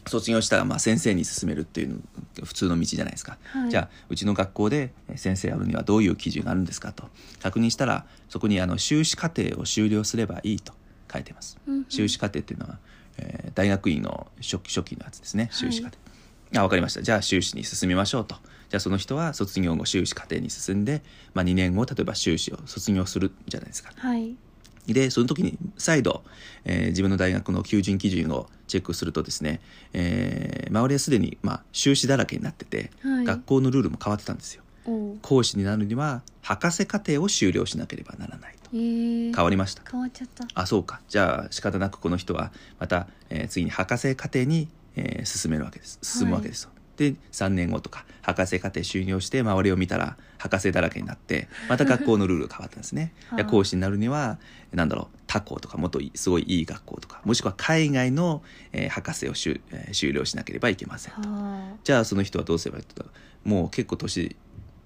卒業したらまあ先生に進めるっていうの普通の道じゃないですか、はい。じゃあうちの学校で先生やるにはどういう基準があるんですかと。確認したらそこにあの修士課程を修了すればいいと。書いてます、うんうん。修士課程っていうのは、えー大学院の初期初期のやつですね。修士課程、あ分かりました。じゃあ修士に進みましょうと。じゃあその人は卒業後修士課程に進んで、まあ、2年後例えば修士を卒業するじゃないですか。はいでその時に再度、えー自分の大学の求人基準をチェックするとですね、えー周りはすでに、まあ、修士だらけになってて、はい。学校のルールも変わってたんですよ。講師になるには博士課程を修了しなければならないと。えー、変わりました。変わっちゃった。あそうか。じゃあ仕方なくこの人はまた、えー次に博士課程に、えー進めるわけです。進むわけですよ、で3年後とか博士課程修了して周りを見たら博士だらけになってまた学校のルールが変わったんですね。講師になるにはなんだろう他校とかもっとすごいいい学校とかもしくは海外の、えー博士を修,、えー修了しなければいけませんと。はじゃあその人はどうすればいいって言ったらもう結構年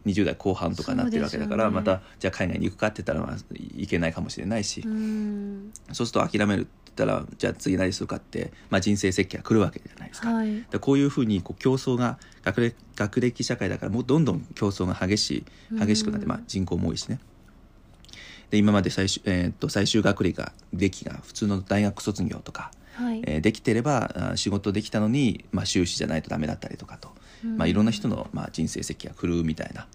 20代後半とかなってるわけだから、ね。またじゃあ海外に行くかって言ったら、まあ、いけないかもしれないし、あうん。そうすると諦めるって言ったらじゃあ次何するかって、まあ、人生設計が来るわけじゃないですか。はい。でこういうふうにこう競争が学歴学歴社会だからもうどんどん競争が激しい激しくなって、うんまあ、人口も多いしね。で今まで最終,、えーっと最終学歴が歴が普通の大学卒業とか、はい、えーできてればあ仕事できたのに、まあ、修士じゃないとダメだったりとかと、うん。まあ、いろんな人の、まあ、人生設計が来るみたいな、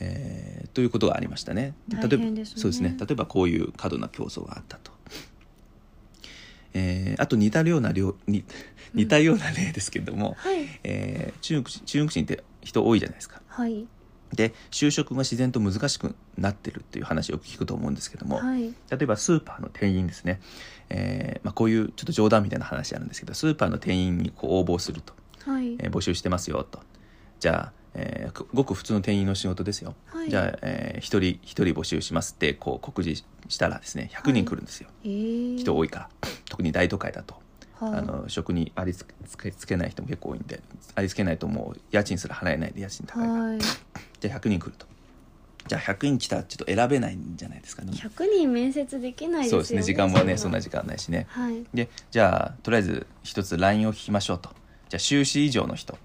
えーということがありましたね。例えばそうですね。例えばこういう過度な競争があったと。えーあと似たような量に似たような例ですけれども、はい。えー中国人中国人って人多いじゃないですか。はい。で就職が自然と難しくなってるっていう話をよく聞くと思うんですけども、はい。例えばスーパーの店員ですね、えーまあ、こういうちょっと冗談みたいな話あるんですけどスーパーの店員にこう応募すると、はい。えー募集してますよと。じゃあ、えーくごく普通の店員の仕事ですよ、はい。じゃあ、えー、1人一人募集しますってこう告示したらですね100人来るんですよ、えー、人多いから。特に大都会だと。はあ。あの職にありつけつけない人も結構多いんでありつけないともう家賃すら払えないで家賃高いから、はい。じゃあ100人来ると。じゃあ100人来たらちょっと選べないんじゃないですかね。100人面接できないですよねそうですね。時間もねそんな時時間ないしね。はい。でじゃあとりあえず一つ LINE を聞きましょうとじゃあ修士以上の人。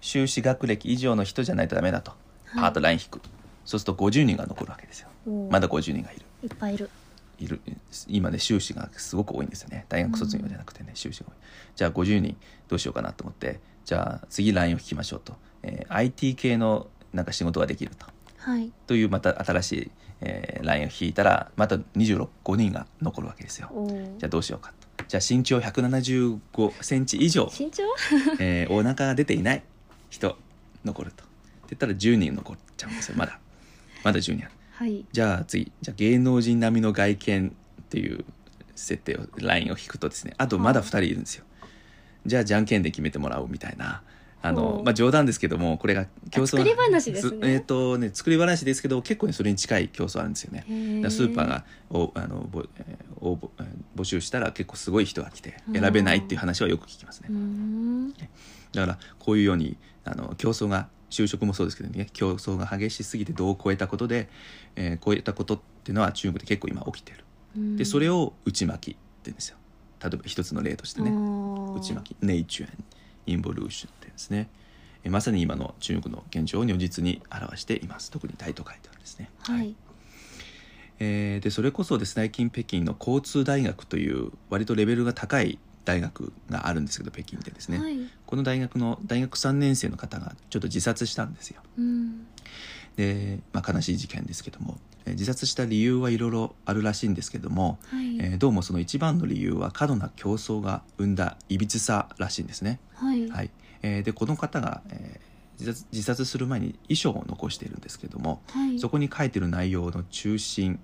修士学歴以上の人じゃないとダメだと。パーッと LINE 引く、そうすると50人が残るわけですよ。まだ50人がいる。いっぱいいる。いる。今ね修士がすごく多いんですよね。大学卒業じゃなくてね、修士が多い。じゃあ50人どうしようかなと思って。じゃあ次 LINE を聞きましょうと、えー IT 系のなんか仕事ができると。はい。というまた新しい、えー、ラインを引いたらまた26 5人が残るわけですよ。じゃあどうしようかとじゃあ身長175センチ以上、身長？えーお腹が出ていない人残ると。って言ったら10人残っちゃうんですよまだ。まだ10人ある。はい。じゃあ次じゃあ芸能人並みの外見っていう設定をラインを引くとですねあとまだ2人いるんですよ。じゃあじゃんけんで決めてもらおうみたいなあのまあ冗談ですけどもこれが競争。作り話ですね。えっ、とね作り話ですけど結構ねそれに近い競争あるんですよね。スーパーがおあのぼ、えー応募えー募集したら結構すごい人が来てうん。選べないっていう話はよく聞きますね。だからこういうようにあの競争が就職もそうですけどね競争が激しすぎて度を超えたことで、えー超えたことっていうのは中国で結構今起きてる。うん。でそれを内巻きって言うんですよ。例えば一つの例としてね。内巻き。ネイチュエン。インボリューションですね。えーまさに今の中国の現状を如実に表しています。特に大都会ではですね。はい。えーでそれこそですね最近北京の交通大学という割とレベルが高い大学があるんですけど北京でですね、はい。この大学の大学3年生の方がちょっと自殺したんですよ。うん。で、まあ、悲しい事件ですけども、えー自殺した理由はいろいろあるらしいんですけども、はい、えーどうもその一番の理由は過度な競争が生んだいびつさらしいんですね。はい。はい。えーでこの方が、えー自殺自殺する前に遺書を残しているんですけども、はい。そこに書いてる内容の中心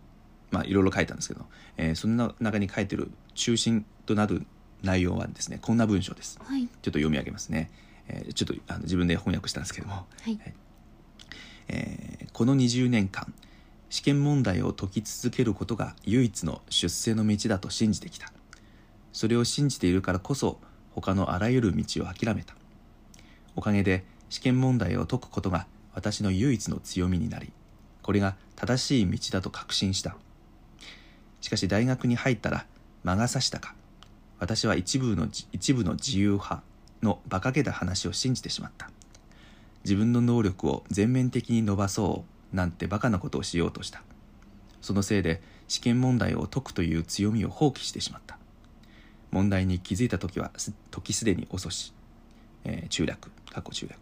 まあいろいろ書いたんですけど、えーその中に書いてる中心となる内容はですねこんな文章です。はい。ちょっと読み上げますね。えーちょっとあの自分で翻訳したんですけども、はい。えーこの20年間試験問題を解き続けることが唯一の出世の道だと信じてきた。それを信じているからこそ他のあらゆる道を諦めた。おかげで試験問題を解くことが私の唯一の強みになりこれが正しい道だと確信した。しかし大学に入ったら魔が差したか。私は一部の一部の自由派の馬鹿げた話を信じてしまった。自分の能力を全面的に伸ばそう。なんてバカなことをしようとした。そのせいで試験問題を解くという強みを放棄してしまった。問題に気づいた時はす時すでに遅し、えー中略過去中略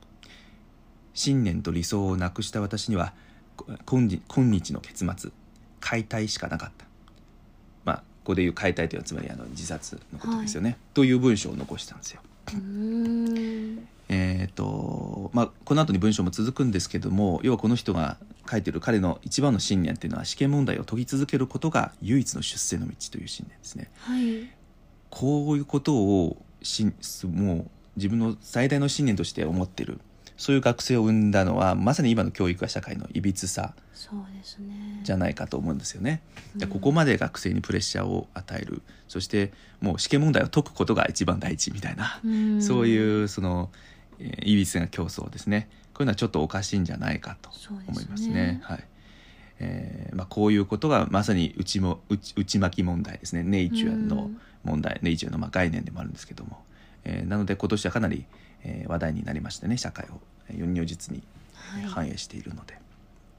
信念と理想をなくした私にはこ今日今日の結末解体しかなかった。まあここでいう解体というのはつまりあの自殺のことですよね、という文章を残したんですよ。えーとまあ、この後に文章も続くんですけども要はこの人が書いてる彼の一番の信念っていうのは試験問題を解き続けることが唯一の出世の道という信念ですね。はい。こういうことをしもう自分の最大の信念として思ってる。そういう学生を生んだのはまさに今の教育や社会のいびつさそうですね。じゃないかと思うんですよね。でうん。ここまで学生にプレッシャーを与える。そしてもう試験問題を解くことが一番大事みたいな、うん。そういうその、えーいびつな競争ですねこういうのはちょっとおかしいんじゃないかとそうですね。思いますね。はい。えーまあ、こういうことがまさに内も内内巻き問題ですね。ネイチュアの問題、ネイチュアのまあ概念でもあるんですけども、えーなので今年はかなり、えー話題になりましてね社会をえー如実にはい。反映しているので、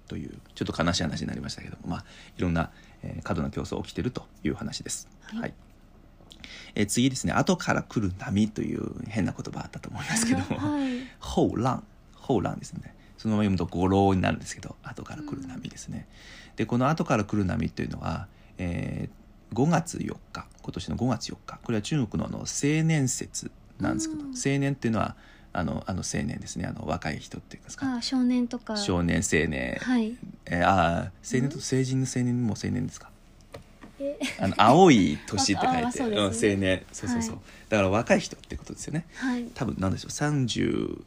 というちょっと悲しい話になりましたけども、まあ、いろんな、えー過度な競争起きてるという話です。はい。えー次ですね。後から来る波という変な言葉あったと思いますけども、はい 後浪後浪ですね。そのまま読むと五浪になるんですけど後から来る波ですね、でこの後から来る波というのは、えー5月4日今年の5月4日。これは中国のあの青年節なんですけど、うん。青年っていうのはあのあの青年ですね。あの若い人っていうんですか。あ少年とか。少年青年、はい。えーああ青年と成人の青年も青年ですか？え？あの青い年って書いて、ああそううん青年。そうそうそう、はい。だから若い人ってことですよね。はい。多分なんでしょう。30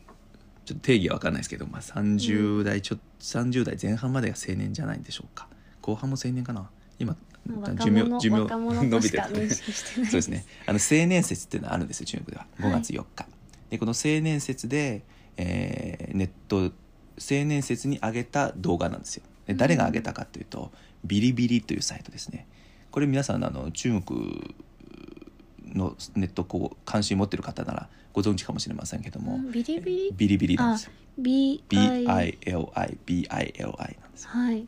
ちょっと定義は分かんないですけど、まあ、30代ちょ、30代前半までが青年じゃないんでしょうか。後半も青年かな？今まあ寿命寿命若者とし てか認識してない。そうですね。あの青年節っていうのはあるんですよ中国では。5月4日、でこの青年節で、えーネット青年節に上げた動画なんですよ。で誰が上げたかというと、ビリビリというサイトですね。これ皆さんあの中国のネットこう関心持ってる方ならご存知かもしれませんけども、うんビリビリ？ビリビリなんですよ。B BILI BILI なんですよはい。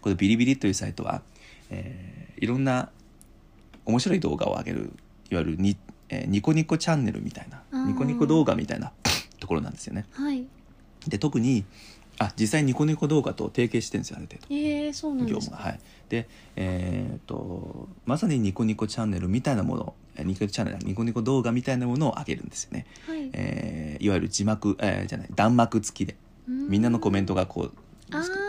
このビリビリというサイトは、えーいろんな面白い動画を上げるいわゆるに、えーニコニコチャンネルみたいなニコニコ動画みたいなところなんですよね。はい。で特にあ実際ニコニコ動画と提携してるんですよある程度。えー、そうなん業ですか。務がはい。でえー、とまさにニコニコチャンネルみたいなものえーニコニコチャンネルニコニコ動画みたいなものを上げるんですよね、はい。えーいわゆる字幕、えーじゃない弾幕付きでみんなのコメントがこう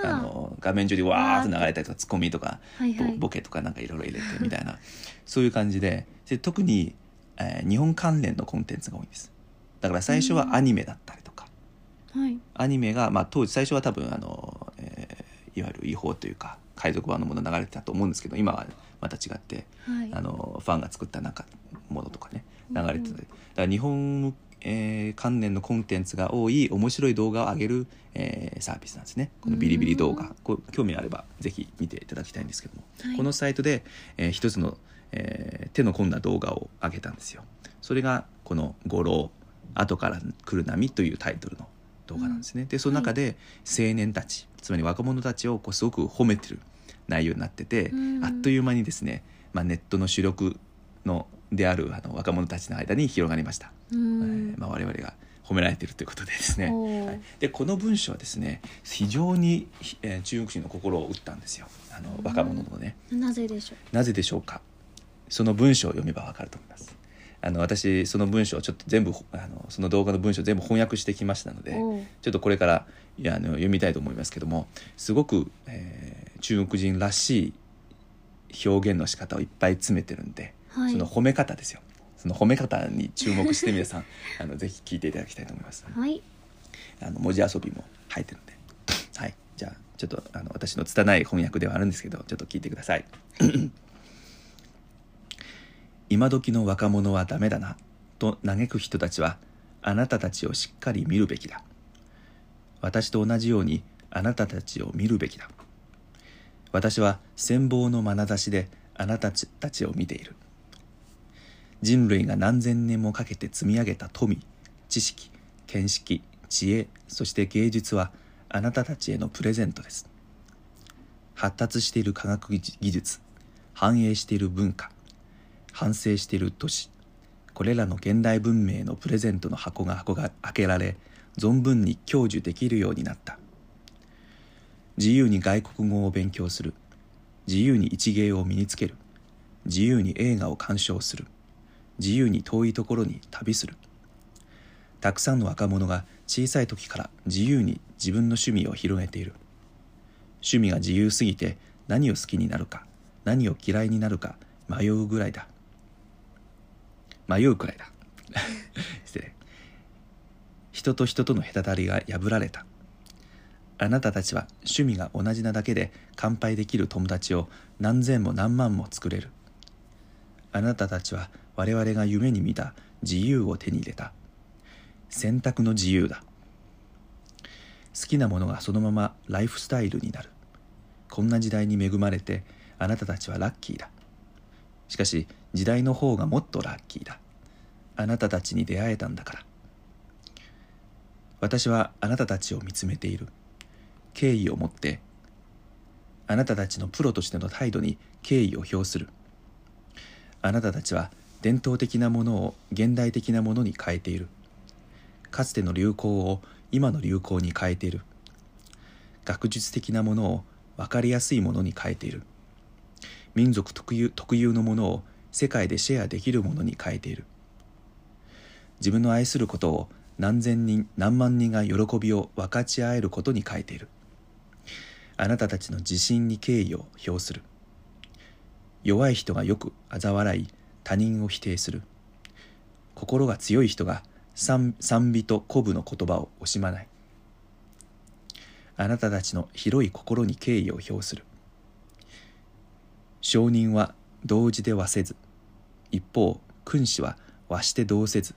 あの画面上にわーっと流れたりとかツッコミとかはいはい。ボボケとかなんかいろいろ入れてみたいなそういう感じでで特に、えー日本関連のコンテンツが多いんです。だから最初はアニメだったりアニメが、まあ、当時最初は多分あの、えーいわゆる違法というか海賊版のもの流れてたと思うんですけど今はまた違ってはい。あのファンが作ったなんかものとかね流れてた。り、うんだから日本、えー関連のコンテンツが多い面白い動画を上げる、えーサービスなんですね。このビリビリ動画、うん。こう興味あればぜひ見ていただきたいんですけども、はい。このサイトで、えー一つの、えー手の込んだ動画を上げたんですよ。それがこの「五郎後から来る波」というタイトルの動画なんですね、でその中で青年たちつまり若者たちをこうすごく褒めてる内容になってて、うん。あっという間にですね、まあ、ネットの主力のであるあの若者たちの間に広がりました、うえんーまあ、我々が褒められているということでですね、はい。でこの文章はですね非常に、えー中国人の心を打ったんですよ。あのうん若者のね、なぜでしょなぜでしょうか？その文章を読めばわかると思いますあの私その文章をちょっと全部あのその動画の文章を全部翻訳してきましたのでうおーちょっとこれからいやあの読みたいと思いますけどもすごく、えー中国人らしい表現の仕方をいっぱい詰めてるんで、はい。その褒め方ですよ。その褒め方に注目して皆さん あのぜひ聞いていただきたいと思います。はい。あの文字遊びも入ってるんで。はい。じゃあちょっとあの私の拙い翻訳ではあるんですけどちょっと聞いてください今時の若者はダメだなと嘆く人たちはあなたたちをしっかり見るべきだ。私と同じようにあなたたちを見るべきだ。私は羨望の眼差しであなたたちを見ている。人類が何千年もかけて積み上げた富知識見識知恵そして芸術はあなたたちへのプレゼントです。発達している科学技術繁栄している文化繁盛している都市これらの現代文明のプレゼントの箱が箱が開けられ存分に享受できるようになった。自由に外国語を勉強する。自由に一芸を身につける。自由に映画を鑑賞する。自由に遠いところに旅する。たくさんの若者が小さい時から自由に自分の趣味を広げている。趣味が自由すぎて何を好きになるか何を嫌いになるか迷うぐらいだ。迷うくらいだ。失礼。人と人との隔たりが破られた。あなたたちは趣味が同じなだけで乾杯できる友達を何千も何万も作れる。あなたたちは我々が夢に見た自由を手に入れた。選択の自由だ。好きなものがそのままライフスタイルになる。こんな時代に恵まれてあなたたちはラッキーだ。しかし時代の方がもっとラッキーだ。あなたたちに出会えたんだから。私はあなたたちを見つめている。敬意を持ってあなたたちのプロとしての態度に敬意を表する。あなたたちは伝統的なものを現代的なものに変えている。かつての流行を今の流行に変えている。学術的なものを分かりやすいものに変えている。民族特有特有のものを世界でシェアできるものに変えている。自分の愛することを何千人何万人が喜びを分かち合えることに変えている。あなたたちの自信に敬意を表する。弱い人がよく嘲笑い他人を否定する。心が強い人が賛美と鼓舞の言葉を惜しまない。あなたたちの広い心に敬意を表する。証人は同時で和せず。一方君子は和して同せず。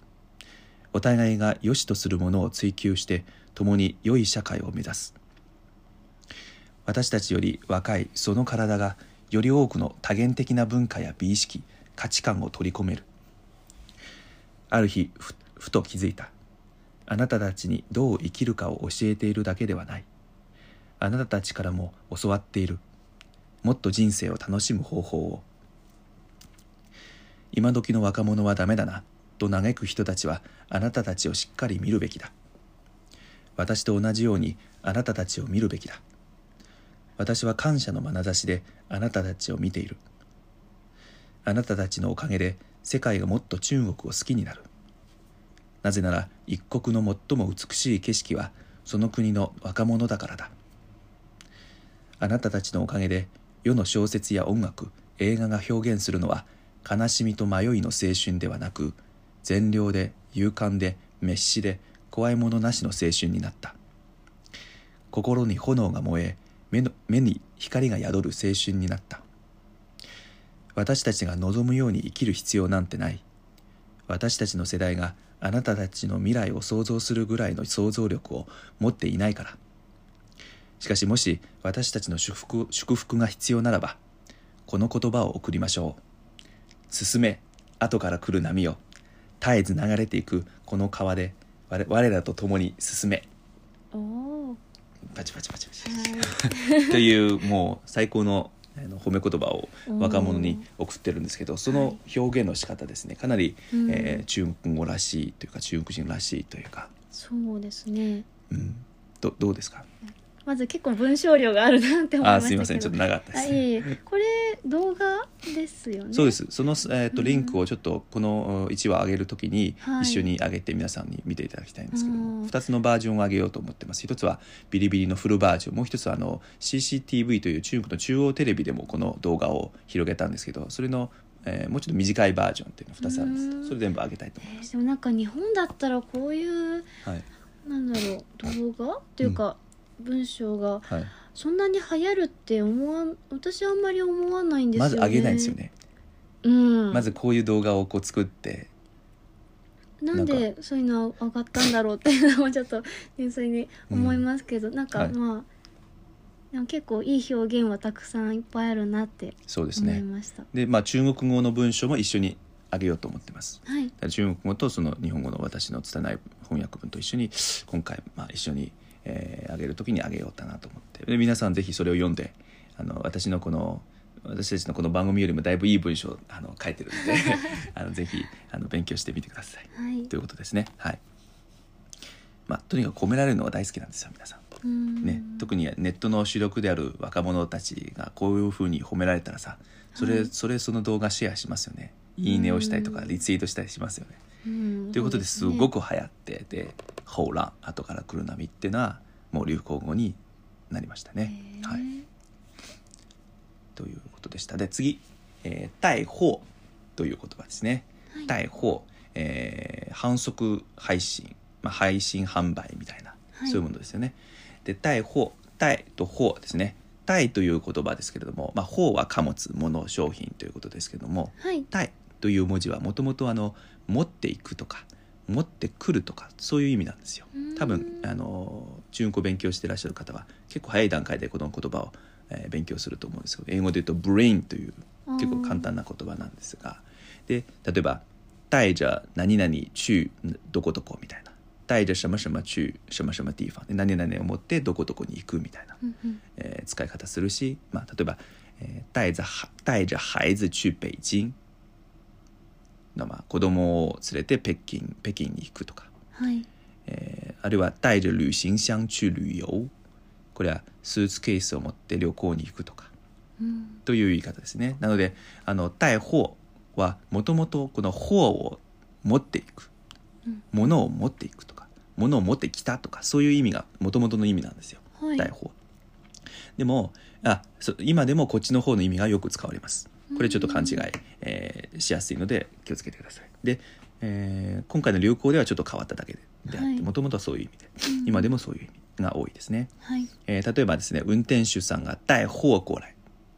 お互いが良しとするものを追求して共に良い社会を目指す。私たちより若いその体がより多くの多元的な文化や美意識価値観を取り込める。ある日ふふと気づいた。あなたたちにどう生きるかを教えているだけではない。あなたたちからも教わっている。もっと人生を楽しむ方法を。今時の若者はダメだなと嘆く人たちはあなたたちをしっかり見るべきだ。私と同じようにあなたたちを見るべきだ。私は感謝の眼差しであなたたちを見ている。あなたたちのおかげで世界がもっと中国を好きになる。なぜなら一国の最も美しい景色はその国の若者だからだ。あなたたちのおかげで世の小説や音楽映画が表現するのは悲しみと迷いの青春ではなく善良で勇敢で滅私で怖いものなしの青春になった。心に炎が燃え目の目に光が宿る青春になった。私たちが望むように生きる必要なんてない。私たちの世代があなたたちの未来を想像するぐらいの想像力を持っていないから。しかしもし私たちの祝福祝福が必要ならばこの言葉を送りましょう。進め後から来る波よ絶えず流れていくこの川で我我らと共に進め。パチパチパチパチ。はい。というもう最高のあの褒め言葉を若者に送ってるんですけどその表現の仕方ですね。かなり、うん。えー中国語らしいというか中国人らしいというか、そうですね。うん、どどうですか？まず結構文章量があるなって思いましたけど。あすいません。ちょっと長かったです、あいえいえ。これ動画ですよね。そうです。その、えー、とうんリンクをちょっとこの1話上げるときにはい。一緒に上げて皆さんに見ていただきたいんですけども、うん2つのバージョンを上げようと思ってます。一つはビリビリのフルバージョン。もう一つはあの CCTV という中国の中央テレビでもこの動画を広げたんですけどそれの、えーもうちょっと短いバージョンっていうの2つあるんです。うん。それ全部上げたいと思いえます、ーでもなんか日本だったらこういうはい。なんだろう動画？っていうか、文章がはい、そんなに流行るって思わん私はあんまり思わないんですよね。まず上げないんですよね、うん。まずこういう動画をこう作って。なんでそういうの上がったんだろうっていうのもちょっと純粋に思いますけど、なんかはい。まあでも結構いい表現はたくさんいっぱいあるなって思いそうですね。ました、でまあ中国語の文章も一緒に上げようと思ってます。はい。中国語とその日本語の私の拙い翻訳文と一緒に今回、まあ、一緒に、えー上げる時に上げようかなと思って。で皆さんぜひそれを読んであの私のこの私たちのこの番組よりもだいぶいい文章をあの書いてるので あのぜひあの勉強してみてください。はい。ということですね。はい。まあとにかく褒められるのが大好きなんですよ皆さん。うん。ね、特にネットの主力である若者たちがこういうふうに褒められたらさそれ,、はい。それその動画シェアしますよね。いいねをしたりとかうんリツイートしたりしますよねうんということですそごく流行ってで「ホーラン後から来る波」っていうのはもう流行語になりましたね。ははいい、ということでしたで次「えー、带貨」という言葉ですね。はい带貨、えー反則配信、まあ、配信販売みたいな、はいそういうものですよね。で带貨带と貨ですね。带という言葉ですけれども、まあ、貨は貨物物商品ということですけれどもはい「带」という文字はもともとあの持っていくとか持ってくるとかそういう意味なんですよ。うん。多分あの中国勉強していらっしゃる方は結構早い段階でこの言葉を、えー勉強すると思うんですけど英語で言うと「brain」という結構簡単な言葉なんですがで例えば「带着何々去どこどこ」みたいな「带着什么什么去什么什么地方」で何々を持ってどこどこに行くみたいなうんうん。えー使い方するし、まあ、例えば、えー带着は带着孩子去北京。のまあ子供を連れて北京北京に行くとか、はい。えーあるいは带着旅行箱去旅遊これはスーツケースを持って旅行に行くとか。うん。という言い方ですね。なのであの带貨はもともとこの貨を持っていく。うん。物を持っていくとか。物を持ってきたとか。そういう意味がもともとの意味なんですよ。はい。大砲でもあそ今でもこっちの方の意味がよく使われますこれちょっと勘違い、えーしやすいので気をつけてください。で、えー今回の流行ではちょっと変わっただけでであってはい。もともとはそういう意味で、うん。今でもそういう意味が多いですね、はい。えー例えばですね運転手さんが带貨過来っ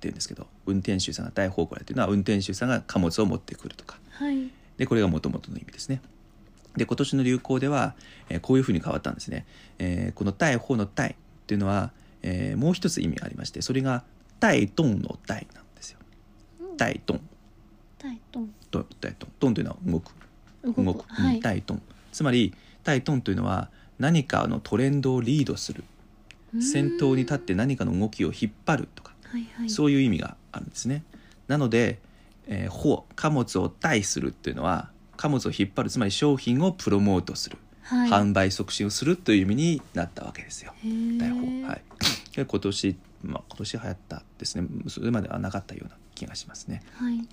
て言うんですけど運転手さんが带貨過来っていうのは運転手さんが貨物を持ってくるとか。はい。でこれがもともとの意味ですね。で今年の流行では、えーこういうふうに変わったんですね、えーこの「带貨」の「带」っていうのは、えーもう一つ意味がありましてそれが「带動」の「带」なんですよ「带動タイトン」と「带動」「動」というのは動く。動動く「くはい。帶動」つまり「带動」というのは何かのトレンドをリードする。先頭に立って何かの動きを引っ張るとか。はいはい。そういう意味があるんですね。なので、えー、貨貨物を帶するっていうのは貨物を引っ張る。つまり商品をプロモートする、はい。販売促進をするという意味になったわけですよ。はい。で今年まあ今年流行ったですね。それまではなかったような気がしますね。はい。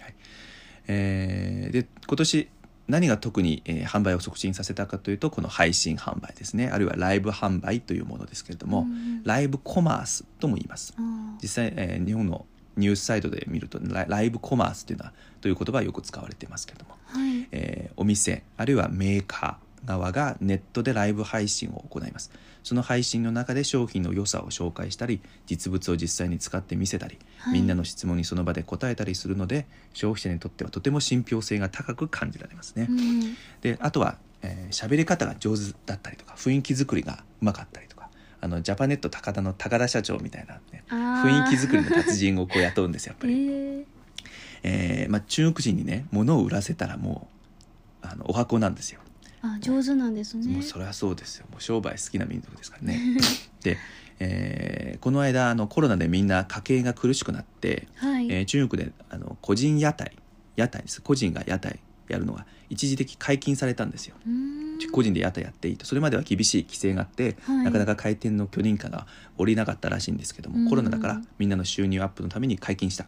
えーで今年何が特に、えー販売を促進させたかというとこの配信販売ですね。あるいはライブ販売というものですけれども、うんライブコマースとも言います。実際、えー日本のニュースサイトで見るとライライブコマースというのはという言葉はよく使われていますけれども、はい。えーお店あるいはメーカー側がネットでライブ配信を行いますその配信の中で商品の良さを紹介したり実物を実際に使って見せたり、はい。みんなの質問にその場で答えたりするので消費者にとってはとても信憑性が高く感じられますね、うんであとはえー喋、り方が上手だったりとか雰囲気作りがうまかったりとかあのジャパネット高田の高田社長みたいな、ね、雰囲気作りの達人をこう雇うんですよやっぱえり、ー。えーまあ、中国人にね物を売らせたらもうあのお箱なんですよあ上手なんですね。もうそれはそうですよ。もう商売好きな民族ですからね。で、えーこの間あのコロナでみんな家計が苦しくなって、はい、えー中国であの個人屋台屋台です。個人が屋台やるのが一時的解禁されたんですよ。個人で屋台やっていいと。それまでは厳しい規制があって、はい。なかなか回転の許認可が下りなかったらしいんですけども、うん。コロナだからみんなの収入アップのために解禁した、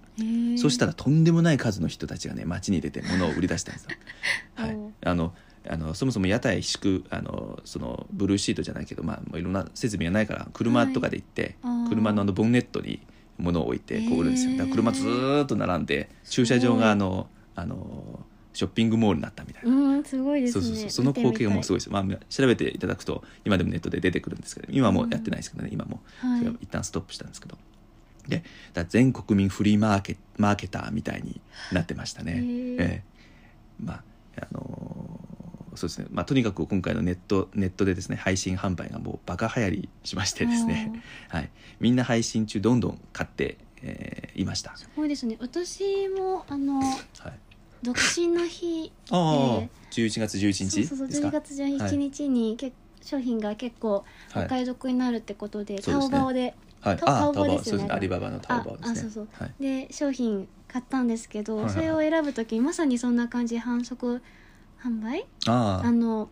そしたらとんでもない数の人たちがね街に出て物を売り出したんですよ。はい。あのあのそもそも屋台敷くあのそのブルーシートじゃないけど、まあ、もういろんな設備がないから車とかで行って、はい車のあのボンネットに物を置いてこう売るんですよ。へーだから車ずーっと並んで駐車場があのあのショッピングモールになったみたいな。うんすごいですね。そうそうそう。その光景がもうすごいいですよ、まあ、調べていただくと今でもネットで出てくるんですけど今はもうやってないですけどね、今も。はい。それは一旦ストップしたんですけど。でだ全国民フリーマーケマーケターみたいになってましたね。へー。ええ。まああのーそうですね、まあ、とにかく今回のネットネットでですね配信販売がもうバカ流行りしましてですね、はい、みんな配信中どんどん買って、えーいました、すごいですね。私もあのはい、独身の日ああ、え11月11日そうそうそうですか12月11日に、け商品が結構おはい。買い得になるってことで、そうですね。タオバオではい、タオバオ、ですよねアリババのタオバオですね。ああそうそう。はい、で商品買ったんですけど、はいはいそれを選ぶ時にまさにそんな感じ反則販売？ああ。の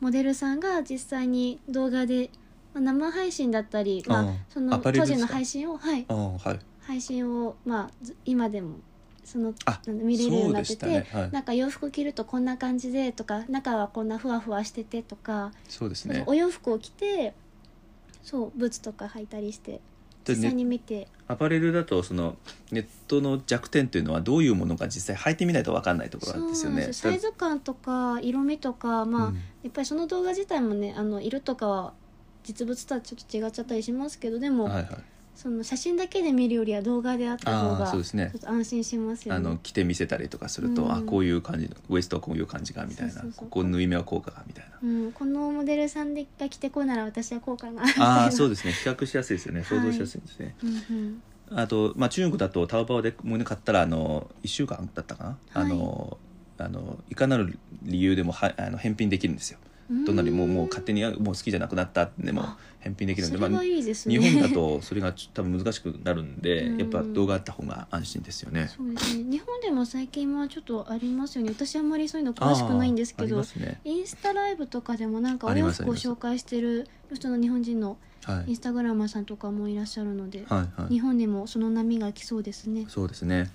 モデルさんが実際に動画で、まあ、生配信だったり、まあうん、その当時の配信をはい。はい。配信を、まあ、ず今でもその見れるようになってて、ね。はい。なんか洋服着るとこんな感じでとか中はこんなふわふわしててとか、そうですね。お洋服を着てそうブーツとか履いたりしてで実際にね、見て、アパレルだと、そのネットの弱点というのは、どういうものか実際履いてみないと分かんないところなんですよね。サイズ感とか色味とかまあ、うんやっぱりその動画自体もねあの色とかは実物とはちょっと違っちゃったりしますけどでも、はいはい。その写真だけで見るよりは動画であった方がちょそうですね。っ。と安心しますよね。あの着て見せたりとかすると、うん。あこういう感じのウエストはこういう感じかみたいな。ここ縫い目はこうかがみたいな。うん、このモデルさんでが着てこうなら私はこうかなああそうですね。比較しやすいですよね。想像しやすいんですね、うんうん、あと、まあ、中国だとタオバオで物買ったらあの1週間だったかな、はい。あのあのいかなる理由でもはあの返品できるんですよどんなにもうもう勝手にあもう好きじゃなくなったってでもあ返品できるんでそれはいいですね日本だとそれが多分難しくなるんでうんやっぱ動画あった方が安心ですよね。そうですね日本でも最近はちょっとありますよね私あんまりそういうの詳しくないんですけど。インスタライブとかでもなんかお洋服を紹介してる人の日本人のはいインスタグラマーさんとかもいらっしゃるので、日。本でもその波が来そうですね。そうですね。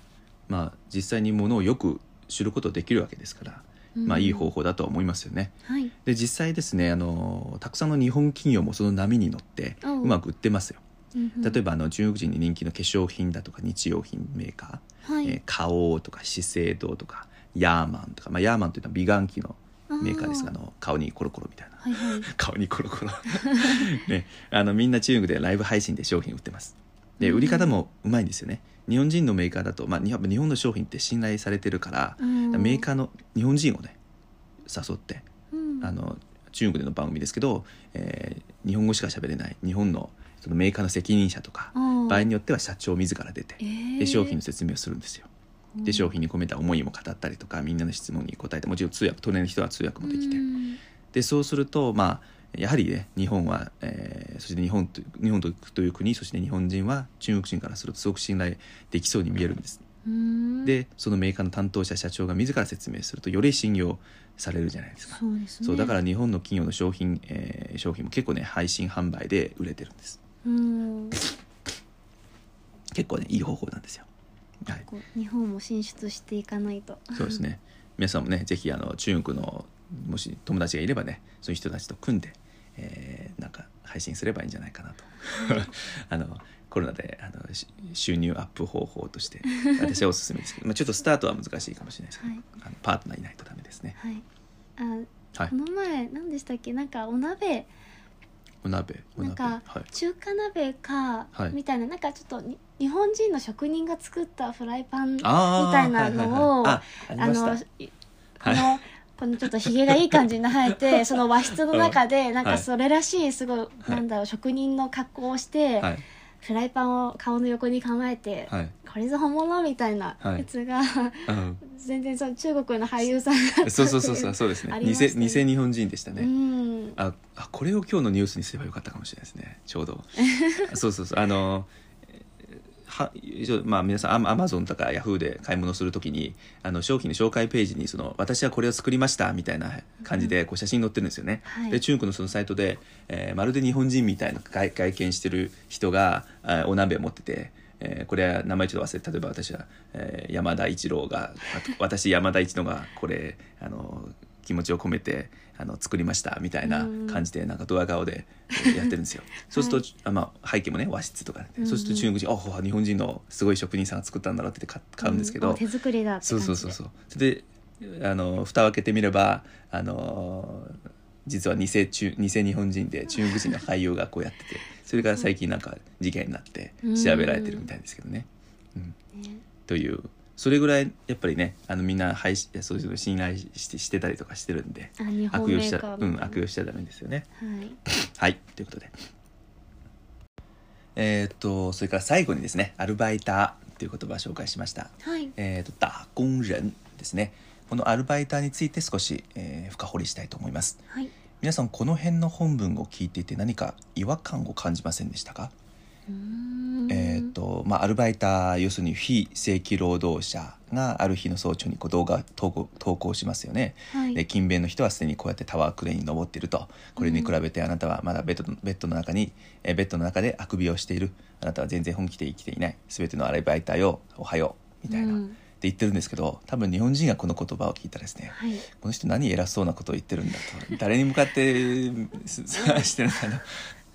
まあ実際にものをよく知ることできるわけですから、うんまあいい方法だとは思いますよね。はい。で実際ですねあのたくさんの日本企業もその波に乗っておう。うまく売ってますよ。例えばあの中国人に人気の化粧品だとか日用品メーカー、はい、えー花王とか資生堂とかヤーマンとか、まあ、ヤーマンというのは美顔器のメーカーですがああの顔にコロコロみたいな。はいはい。顔にコロコロ。ね。あのみんな中国でライブ配信で商品売ってます。でうん。売り方もうまいんですよね日本人のメーカーだと、まあ、日本の商品って信頼されてるから、うん。メーカーの日本人をね誘ってうん。あの中国での番組ですけど、えー日本語しか喋れない日本のそのメーカーの責任者とか場合によっては社長自ら出てえー。で商品の説明をするんですよ。で商品に込めた思いも語ったりとかみんなの質問に答えてもちろん通訳隣の人は通訳もできて。うん。でそうするとまあやはりね日本は、えーそして日本と日本とという国そして日本人は中国人からするとすごく信頼できそうに見えるんです。うん。でそのメーカーの担当者社長が自ら説明するとより信用されるじゃないですか。そうですね。そうだから日本の企業の商品、えー商品も結構ね配信販売で売れてるんです。うん。結構ねいい方法なんですよ。はい。日本も進出していかないと。そうですね。皆さんもねぜひあの中国のもし友達がいればねそういう人たちと組んで、えーなんか配信すればいいんじゃないかなと。あのコロナであのし収入アップ方法として 私はおすすめですけど、まあ、ちょっとスタートは難しいかもしれないですけど、はい。あのパートナーいないとダメですね。はい。あ、はい。この前何でしたっけ？なんかお鍋。お鍋？なんかはい中華鍋か、はい。みたいななんかちょっとに日本人の職人が作ったフライパンみたいなのをはいはいはいあのい。こ の、このちょっとひげがいい感じに生えてその和室の中でなんかそれらしいすごい、い。なんだろう職人の格好をして、はい。フライパンを顔の横に構えて、はい。これぞ本物みたいなはい。やつが、うん。全然その中国の俳優さんだったそうそうそうそうそうですね。ね。偽日本人でしたね、うん。ああこれを今日のニュースにすればよかったかもしれないですね。ちょうど。そうそうそう。あのえーはまあ皆さんアマゾンとかヤフーで買い物するときにあの商品の紹介ページにその私はこれを作りましたみたいな感じでこう写真載ってるんですよね、はい。で中国のそのサイトで、えーまるで日本人みたいな外外見してる人があお鍋を持ってて、えーこれは名前ちょっと忘れて例えば私は、えー山田一郎が私山田一郎がこれあの気持ちを込めてあの作りましたみたいな感じでなんかドア顔でえーやってるんですよ。そうすると、あまあ、背景もね和室とかね、うんそうすると中国人「あ日本人のすごい職人さんが作ったんだろう」って言って買買うんですけど、あ手作りだそうそうそうそう。であの蓋を開けてみればあの実は偽中偽日本人で中国人の俳優がこうやっててそれが最近なんか事件になって調べられてるみたいですけどね。うん、ね。というそれぐらいやっぱりねあのみんな配信そういうの信頼してしてたりとかしてるんで悪用しちゃう。ん悪用しちゃダメですよね。はい。はいということで。えーっとそれから最後にですねアルバイターという言葉を紹介しました。はい。えー、と打工人ですね。このアルバイターについて少し、えー深掘りしたいと思います。はい。皆さんこの辺の本文を聞いていて何か違和感を感じませんでしたか、えーとまあ、アルバイター要するに非正規労働者がある日の早朝にこう動画投稿投稿しますよね、はい。で勤勉の人はすでにこうやってタワークレーンに登っていると。これに比べてあなたはまだベッドのベッドの中にえーベッドの中であくびをしている。あなたは全然本気で生きていない。全てのアルバイターよおはようみたいな、うん。って言ってるんですけど多分日本人がこの言葉を聞いたらですねはい。この人何偉そうなことを言ってるんだと。誰に向かってす してるんだろう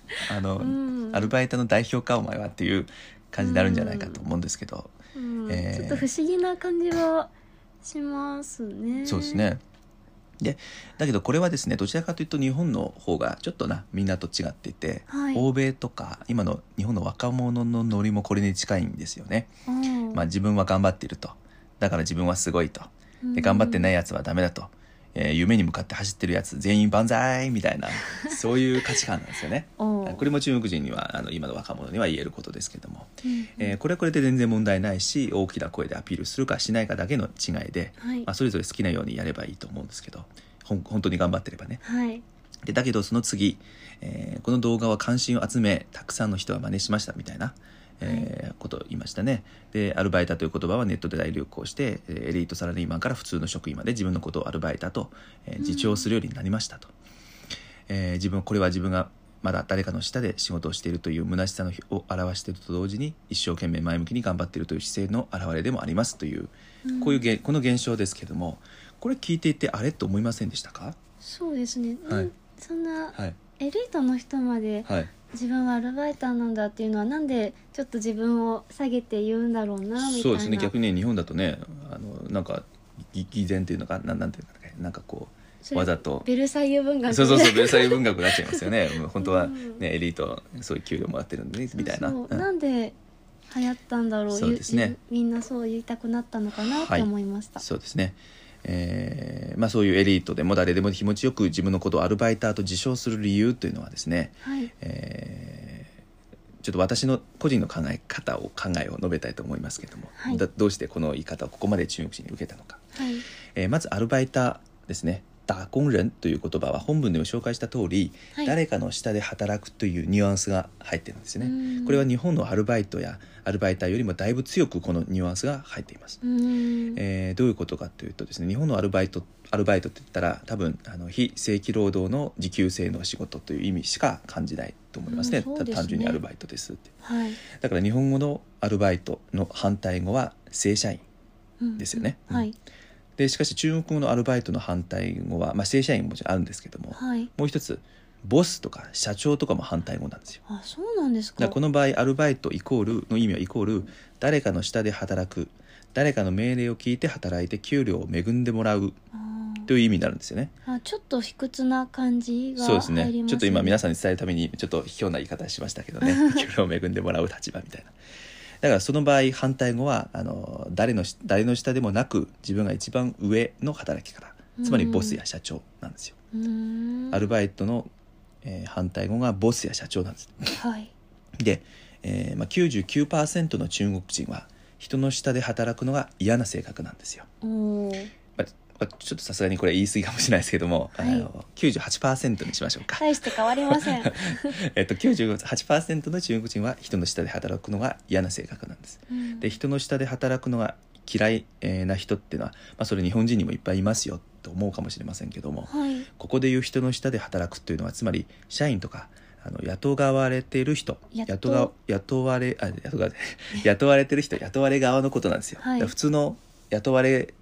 あの、うん。アルバイトの代表かお前はっていう感じになるんじゃないかと思うんですけど、うん。えー。ちょっと不思議な感じはしますね。そうですね。でだけどこれはですねどちらかというと日本の方がちょっとなみんなと違っていて、はい。欧米とか今の日本の若者のノリもこれに近いんですよね、うん。まあ、自分は頑張っていると。だから自分はすごいと。で頑張ってないやつはダメだと、えー夢に向かって走ってるやつ全員万歳みたいな そういう価値観なんですよね。これも中国人にはあの今の若者には言えることですけども、うんえーこれはこれで全然問題ないし大きな声でアピールするかしないかだけの違いで、はい。まあ、それぞれ好きなようにやればいいと思うんですけどほん本当に頑張ってればね。はい。でだけどその次、えーこの動画は関心を集めたくさんの人が真似しましたみたいな、えーことを言いましたね。でアルバイターという言葉はネットで大流行してえーエリートサラリーマンから普通の職員まで自分のことをアルバイターと、えー自重するようになりましたと、えー自分これは自分がまだ誰かの下で仕事をしているという虚しさのを表していると同時に一生懸命前向きに頑張っているという姿勢の表れでもありますという、こういうげこの現象ですけどもこれ聞いていてあれと思いませんでしたか？そうですね、はい。うんそんなはい。エリートの人まではい自分はアルバイターなんだっていうのはなんでちょっと自分を下げて言うんだろうなみたいな。そうですね逆にね日本だとねあのなんかぎ偽善っていうのかなんなんていうのかねなんかこそうれわざと。ベルサイユ文学。そうそうそうベルサイユ文学になっちゃいますよね。本当はうん。ねエリートそういう給料もらってるんでねみたいな。そううん。なんで流行ったんだろうそうですね。ゆみんなそう言いたくなったのかなって思いました、そうですねえーまあ、そういうエリートでも誰でも気持ちよく自分のことをアルバイターと自称する理由というのはですね、はい。えーちょっと私の個人の考え方を考えを述べたいと思いますけども、はい。だどうしてこの言い方をここまで中国人に受けたのか、はい。えーまずアルバイターですね打工人という言葉は本文でも紹介した通り、はい。誰かの下で働くというニュアンスが入ってるんですね。ん。これは日本のアルバイトやアルバイターよりもだいぶ強くこのニュアンスが入っています、うーん。えーどういうことかというとですね日本のアルバイトアルバイトって言ったら多分あの非正規労働の時給制の仕事という意味しか感じないと思いますね,、すね。単純にアルバイトですって。はい。だから日本語のアルバイトの反対語は正社員うんですよね。はいでしかし中国語のアルバイトの反対語は、まあ、正社員ももちろんあるんですけども、はい。もう一つボスとか社長とかも反対語なんですよ。あそうなんですだかこの場合アルバイトイコールの意味はイコール誰かの下で働く誰かの命令を聞いて働いて給料を恵んでもらうという意味になるんですよね。あちょっと卑屈な感じがそうですね。ちょっと今皆さんに伝えるためにちょっと卑怯な言い方しましたけどね。給料を恵んでもらう立場みたいなだからその場合反対語はあの誰のし誰の下でもなく自分が一番上の働き方。つまりボスや社長なんですよ。アルバイトの、えー反対語がボスや社長なんです。はい。で、えーまあ、99%の中国人は人の下で働くのが嫌な性格なんですよ。ちょっとさすがにこれ言い過ぎかもしれないですけども、はいあの98%にしましょうか。大して変わりません。えっと、98%の中国人は人の下で働くのが嫌な性格なんです。うんで人の下で働くのが嫌いえーな人っていうのは、まあ、それ日本人にもいっぱいいますよと思うかもしれませんけどもはい。ここでいう人の下で働くというのはつまり社員とかあの雇われている人雇雇が雇われあ雇われ雇われてる人 雇われ側のことなんですよ、はい普通の雇われ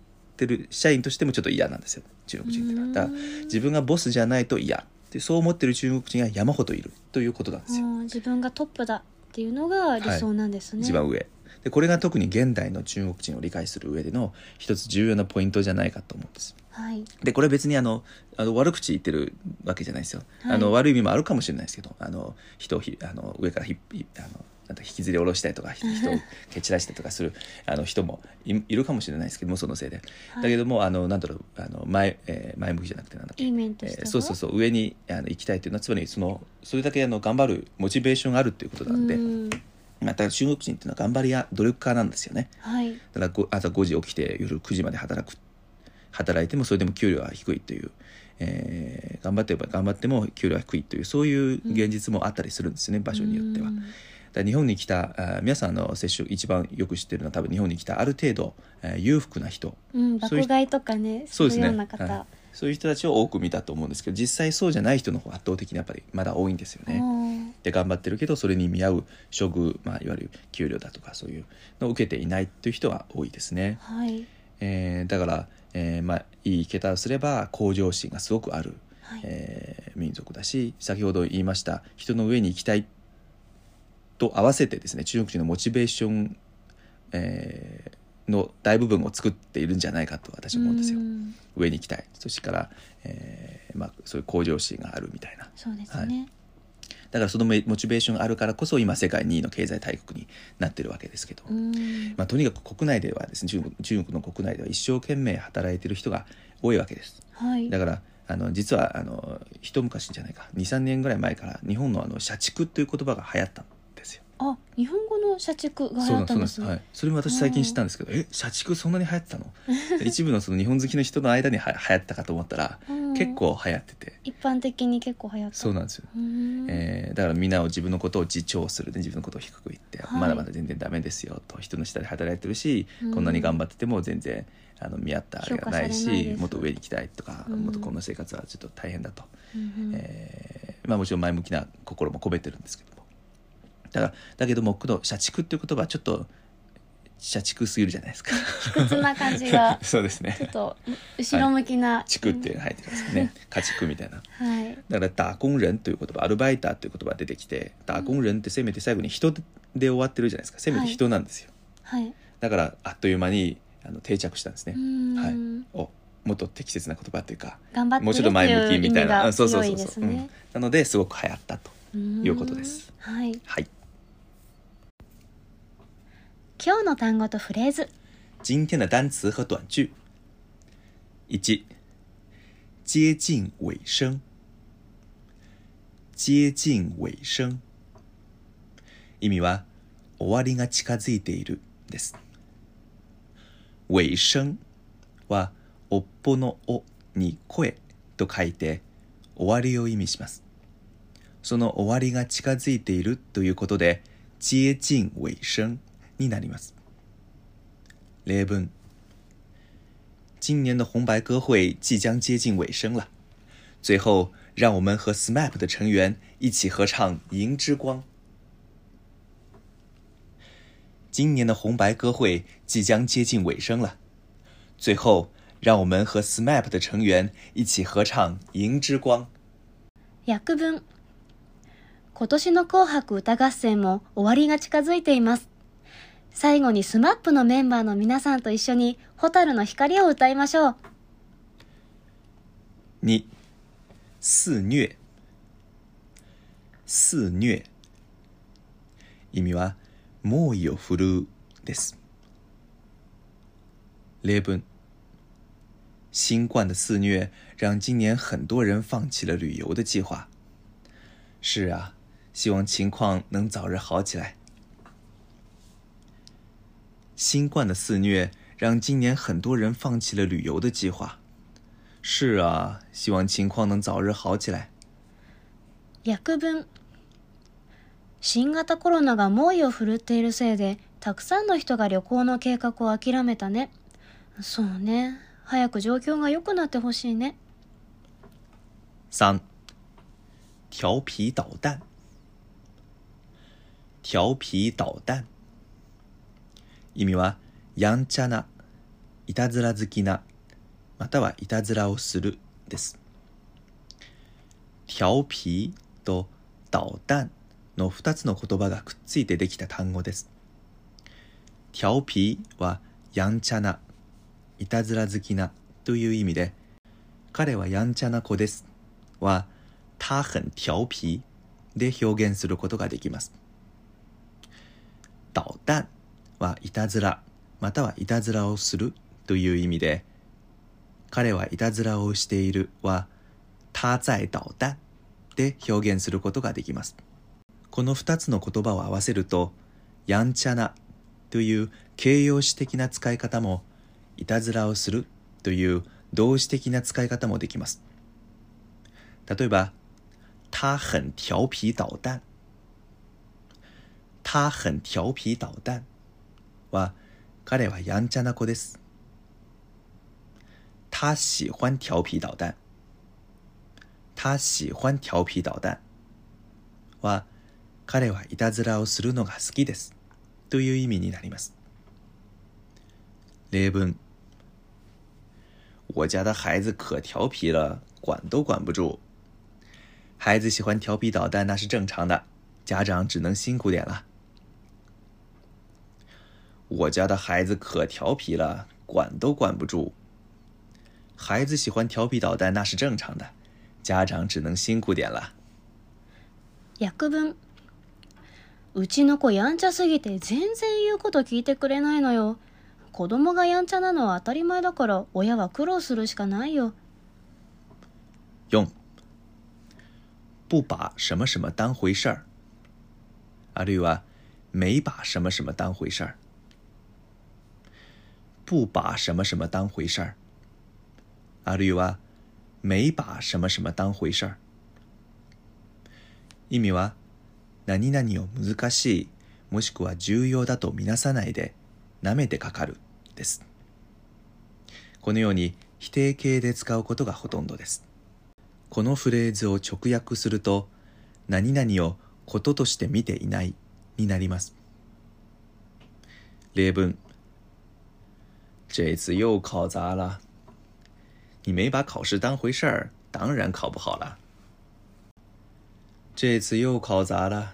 てる社員としてもちょっと嫌なんですよ。中国人ってだから。自分がボスじゃないと嫌。でそう思ってる中国人が山ほどいるということなんですよ、うん自分がトップだっていうのが理想なんですね。一番上。でこれが特に現代の中国人を理解する上での一つ重要なポイントじゃないかと思うんです。はい。でこれ別にあのあの悪口言ってるわけじゃないですよ、はい。あの悪い意味もあるかもしれないですけどあの人をひあの上からひひあのなんだ引きずり下ろしたりとかひ人を蹴散らしたりとかするあの人もいいるかもしれないですけどもそのせいで、はい。だけどもあのなんだろうあの前,、えー前向きじゃなくてなんだっけ？いい面としては？えーそうそうそう。上にあの行きたいというのはつまりそのそれだけあの頑張るモチベーションがあるっていうことなんで、うん。また中国人っていうのは頑張りや努力家なんですよね。はい。だからご朝5時起きて夜9時まで働く。働いてもそれでも給料は低いという、えー頑張って頑張っても給料は低いというそういう現実もあったりするんですよね、場所によっては。うん日本に来た皆さんの接触一番よく知ってるのは多分日本に来たある程度、えー裕福な人うん、爆買いとかね、すそうですねるような方。はいそういう人たちを多く見たと思うんですけど実際そうじゃない人の方が圧倒的にやっぱりまだ多いんですよね。うんで頑張ってるけどそれに見合う処遇、まあ、いわゆる給料だとかそういうのを受けていないという人が多いですね。はい。えーだから、えーまあ、いい言い方をすれば向上心がすごくある、はい。えー民族だし先ほど言いました人の上に行きたいと合わせてですね中国人のモチベーション、えーの大部分を作っているんじゃないかと私は思うんですよ。ん上に行きたいそしてから、えーまあ、そういう向上心があるみたいなそうですね。だからそのモチベーションがあるからこそ今世界2位の経済大国になってるわけですけど、うん。まあ、とにかく国内ではですね中国中国の国内では一生懸命働いてる人が多いわけですはい。だからあの実はあの一昔じゃないか23年ぐらい前から日本のあの社畜という言葉が流行ったんですよあ、日本語の社畜が流そうなん行ったんです。ね。はい、それも私最近知ったんですけどえ社畜そんなに流行ってたの？一部のその日本好きの人の間には流行ったかと思ったら、うん。結構流行ってて。一般的に結構流行った。そうなんですよ。うん。えーだからみんなを自分のことを自重するで自分のことを低く言って、はい。まだまだ全然ダメですよと人の下で働いてるし、うん。こんなに頑張ってても全然あの見合ったあれがないしもっと上に行きたいとか、うん。もっとこんな生活はちょっと大変だと、うんえーまあ、もちろん前向きな心も込めてるんですけど。もだからだけどもこの社畜っていう言葉はちょっと社畜すぎるじゃないですか。卑屈な感じが そうですね。ちょっと後ろ向きな。畜っていうのが入ってますよね家畜みたいな。はい。だから打工人という言葉アルバイターという言葉が出てきて打工人ってせめて最後に人で終わってるじゃないですか。せめて人なんですよ、はい。だからあっという間にあの定着したんですね。う、ん。はい。おもっと適切な言葉っていうか頑張っもうちょっと前向きみたいな。っていうそうそう強そそう、うん。なのですごく流行ったとうんいうことです。はい。はい今日の単語とフレーズ。今天的单词和短句1接近尾声接近尾声意味は終わりが近づいているです尾声はおっぽのおに声と書いて終わりを意味しますその終わりが近づいているということで接近尾声になります例文：今年的红白歌会即将接近尾声了，最后让我们和 SMAP 的成员一起合唱《银之光》。今年的红白歌会即将接近尾声了，最后让我们和 SMAP 的成员一起合唱《银之光》。訳文今年の紅白歌合戦も終わりが近づいています。 最後にスマップのメンバーの皆さんと一緒に蛍の光を歌いましょう。二、肆虐。肆虐。意味は猛威を振るうです。例文：新冠的肆虐让今年很多人放弃了旅游的计划。是啊，希望情况能早日好起来。新冠的肆虐让今年很多人放弃了旅游的计划。是啊，希望情况能早日好起来。訳文新型コロナが猛威を振るっているせいで、たくさんの人が旅行の計画を諦めたね。そうね。早く状況が良くなってほしいね。三、调皮捣蛋。調皮捣蛋。 意味は、やんちゃな、いたずら好きな、またはいたずらをするです。調皮と捣蛋の2つの言葉がくっついてできた単語です。調皮はやんちゃな、いたずら好きなという意味で、彼はやんちゃな子ですは、他很調皮で表現することができます。捣蛋はいたずら、またはいたずらをするという意味で、彼はいたずらをしているは、他在捣蛋で表現することができます。この2つの言葉を合わせると、やんちゃなという形容詞的な使い方も、いたずらをするという動詞的な使い方もできます。例えば、他很調皮捣蛋。他很調皮捣蛋は、彼はやんちゃな子です。他喜欢調皮捣蛋。他喜欢調皮捣蛋は、彼はいたずらをするのが好きです。という意味になります。例文。我家的孩子可调皮了，管都管不住。孩子喜欢调皮捣蛋那是正常的，家长只能辛苦点了。 我家的孩子可调皮了，管都管不住。孩子喜欢调皮捣蛋那是正常的，家长只能辛苦点了。訳文うちの子やんちゃすぎて全然言うこと聞いてくれないのよ。子供がやんちゃなのは当たり前だから親は苦労するしかないよ。用不把什么什么当回事儿，あるいは没把什么什么当回事儿。 不把什么什么当回事儿，あるいは没把什么什么当回事儿。意味は何々を難しいもしくは重要だとみなさないで舐めてかかるです。このように否定形で使うことがほとんどです。このフレーズを直訳すると何々をこととして見ていないになります。例文这次又考砸了。你没把考试当回事儿，当然考不好了。这次又考砸了。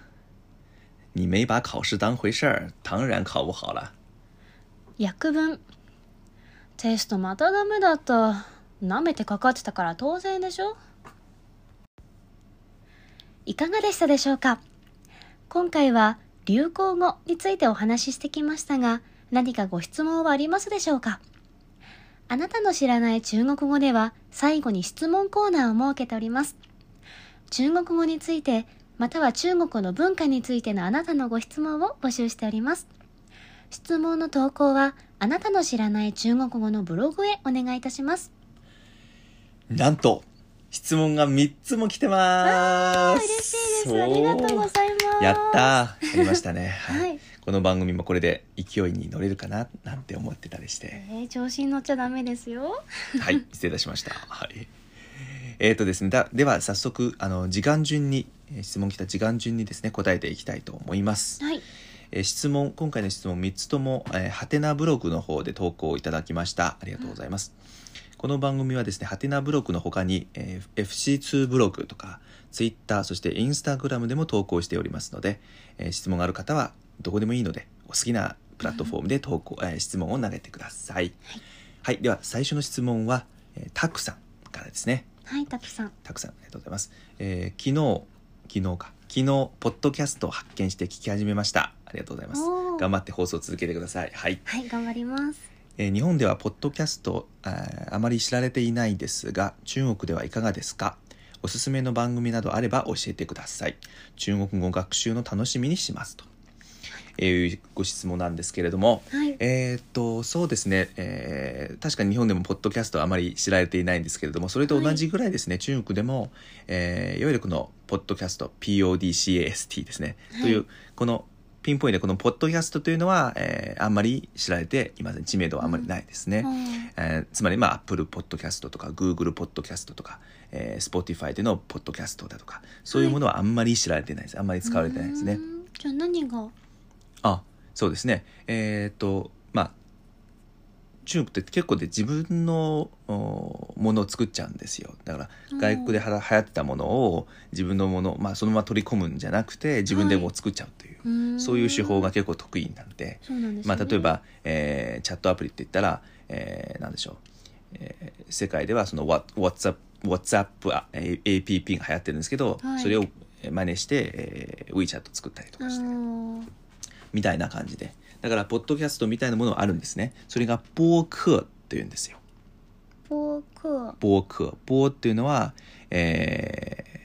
你没把考试当回事儿，当然考不好了。訳文テストまたダメだった。舐めてかかってたから当然でしょ？いかがでしたでしょうか？今回は流行語についてお話ししてきましたが、何かご質問はありますでしょうか？あなたの知らない中国語では最後に質問コーナーを設けております。中国語について、または中国の文化についてのあなたのご質問を募集しております。質問の投稿は、あなたの知らない中国語のブログへお願いいたします。なんと質問が3つも来てます。嬉しいです。ありがとうございます。やったーやりましたね。はい。この番組もこれで勢いに乗れるかななんて思ってたりして。えー、調子に乗っちゃダメですよ。はい、失礼いたしました。はい。えっ、とですね、だでは早速、あの、時間順に、えー質問来た時間順にですね、答えていきたいと思います。はい。えー質問、今回の質問3つとも、えー、はてなブログの方で投稿いただきました。ありがとうございます。この番組はですね、はてなブログの他に、えー FC2 ブログとか、Twitter、そして Instagram でも投稿しておりますので、えー質問がある方はどこでもいいので、お好きなプラットフォームで投稿、えー質問を投げてください。はい、では最初の質問は、えータクさんからですね。はい、たくさん。たくさんありがとうございます。えー昨日、昨日か、昨日、ポッドキャストを発見して聞き始めました。ありがとうございます頑張って放送を続けてください。はい。はい、頑張ります。えー日本ではポッドキャストあーあまり知られていないですが、中国ではいかがですか？おすすめの番組などあれば教えてください。中国語学習の楽しみにしますと。いうご質問なんですけれども、はい。えーっとそうですね、えー確かに日本でもポッドキャストはあまり知られていないんですけれどもそれと同じぐらいですね、中国でも、えーいわゆるこのポッドキャスト PODCAST ですね、はい。というこのピンポイントでこのポッドキャストというのは、えーあんまり知られていません。知名度はあんまりないですね、えーつまりまあ Apple ポッドキャストとか Google ポッドキャストとか、えー Spotify でのポッドキャストだとかそういうものはあんまり知られてないです。あんまり使われてないですね、うん。じゃあ何があそうですね。えーっとまあ中国って結構で自分のおものを作っちゃうんですよ。だからうん。外国では流行ってたものを自分のもの、まあ、そのまま取り込むんじゃなくて自分でもう作っちゃうという、ん。そういう手法が結構得意なんで、ね。まあ、例えば、えーチャットアプリって言ったら、えーなんでしょう、えー世界ではその What- WhatsApp, WhatsApp APP が流行ってるんですけど、はい。それをえー真似して、えー WeChat 作ったりとあかして、ーみたいな感じで。だからポッドキャストみたいなものがあるんですね。それが播客っていうんですよ。ポーク播客播っていうのは、えー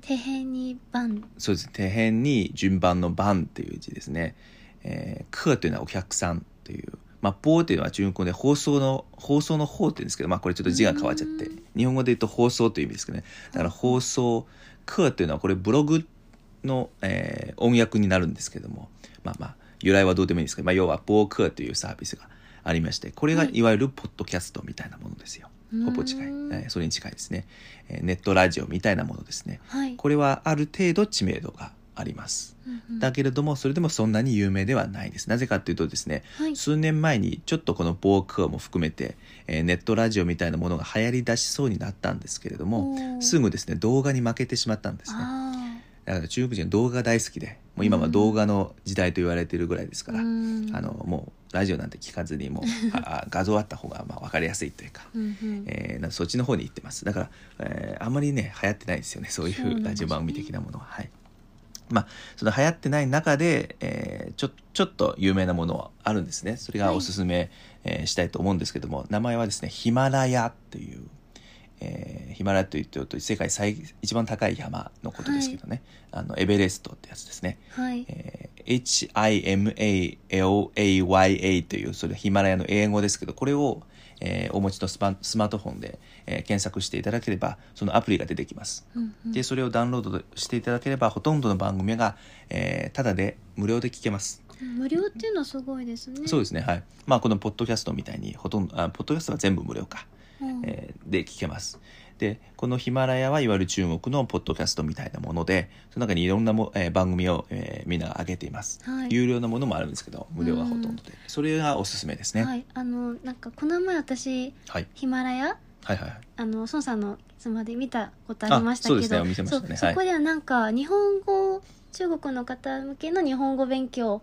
手辺に番そうです手辺に順番の番っていう字ですね。えー、客というのはお客さんという。まあ、播っていうのは中国語で放送の、放送の方って言うんですけど、まあこれちょっと字が変わっちゃって。うん、日本語で言うと放送という意味ですけどね。だから放送、客っていうのはこれブログの、えー音訳になるんですけども、まあまあ、由来はどうでもいいんですけど、まあ要は播客というサービスがありまして、これがはいいわゆるポッドキャストみたいなものですよ。ほぼ近い。えそれに近いですね。えーネットラジオみたいなものですね。はいこれはある程度知名度があります。うんうんだけれども、それでもそんなに有名ではないです。なぜかというとですね、はい数年前にちょっとこの防空も含めて、えーネットラジオみたいなものが流行り出しそうになったんですけれども、すぐですね、動画に負けてしまったんですね。あだから中国人は動画が大好きで、もう今は動画の時代と言われているぐらいですから、あの、もうラジオなんて聞かずに、もう画像あった方がまあ分かりやすいというか、えーなそっちの方に行ってます。だから、えーあんまりね流行ってないですよねそういうラジオ番組的なものは。はい。まあその流行ってない中で、えーちょちょっと有名なものはあるんですね。それがおすすめ、えーしたいと思うんですけども名前はですねヒマラヤという、えーヒマラヤというと世界最一番高い山のことですけどね、あのエベレストってやつですね。はい。えー HIMALAYA というそれヒマラヤの英語ですけどこれを、えーお持ちのスマスマートフォンで、えー検索していただければそのアプリが出てきます。うんうん。でそれをダウンロードしていただければほとんどの番組が、えーただで無料で聞けます。無料っていうのはすごいですね。そうですねはい。まあこのポッドキャストみたいにほとんどあポッドキャストは全部無料か。うんえーで聞けます。で、このヒマラヤはいわゆる中国のポッドキャストみたいなもので、その中にいろんなも、えー番組を、えーみんなが上げています、はい。有料なものもあるんですけど、無料がほとんどで。それがおすすめですね。はい、はいあのなんかこの前私はい。ヒマラヤはいはいあの孫さんのスマで見たことありましたけどあそうですね。見てましたね。はい。そこではなんか日本語中国の方向けの日本語勉強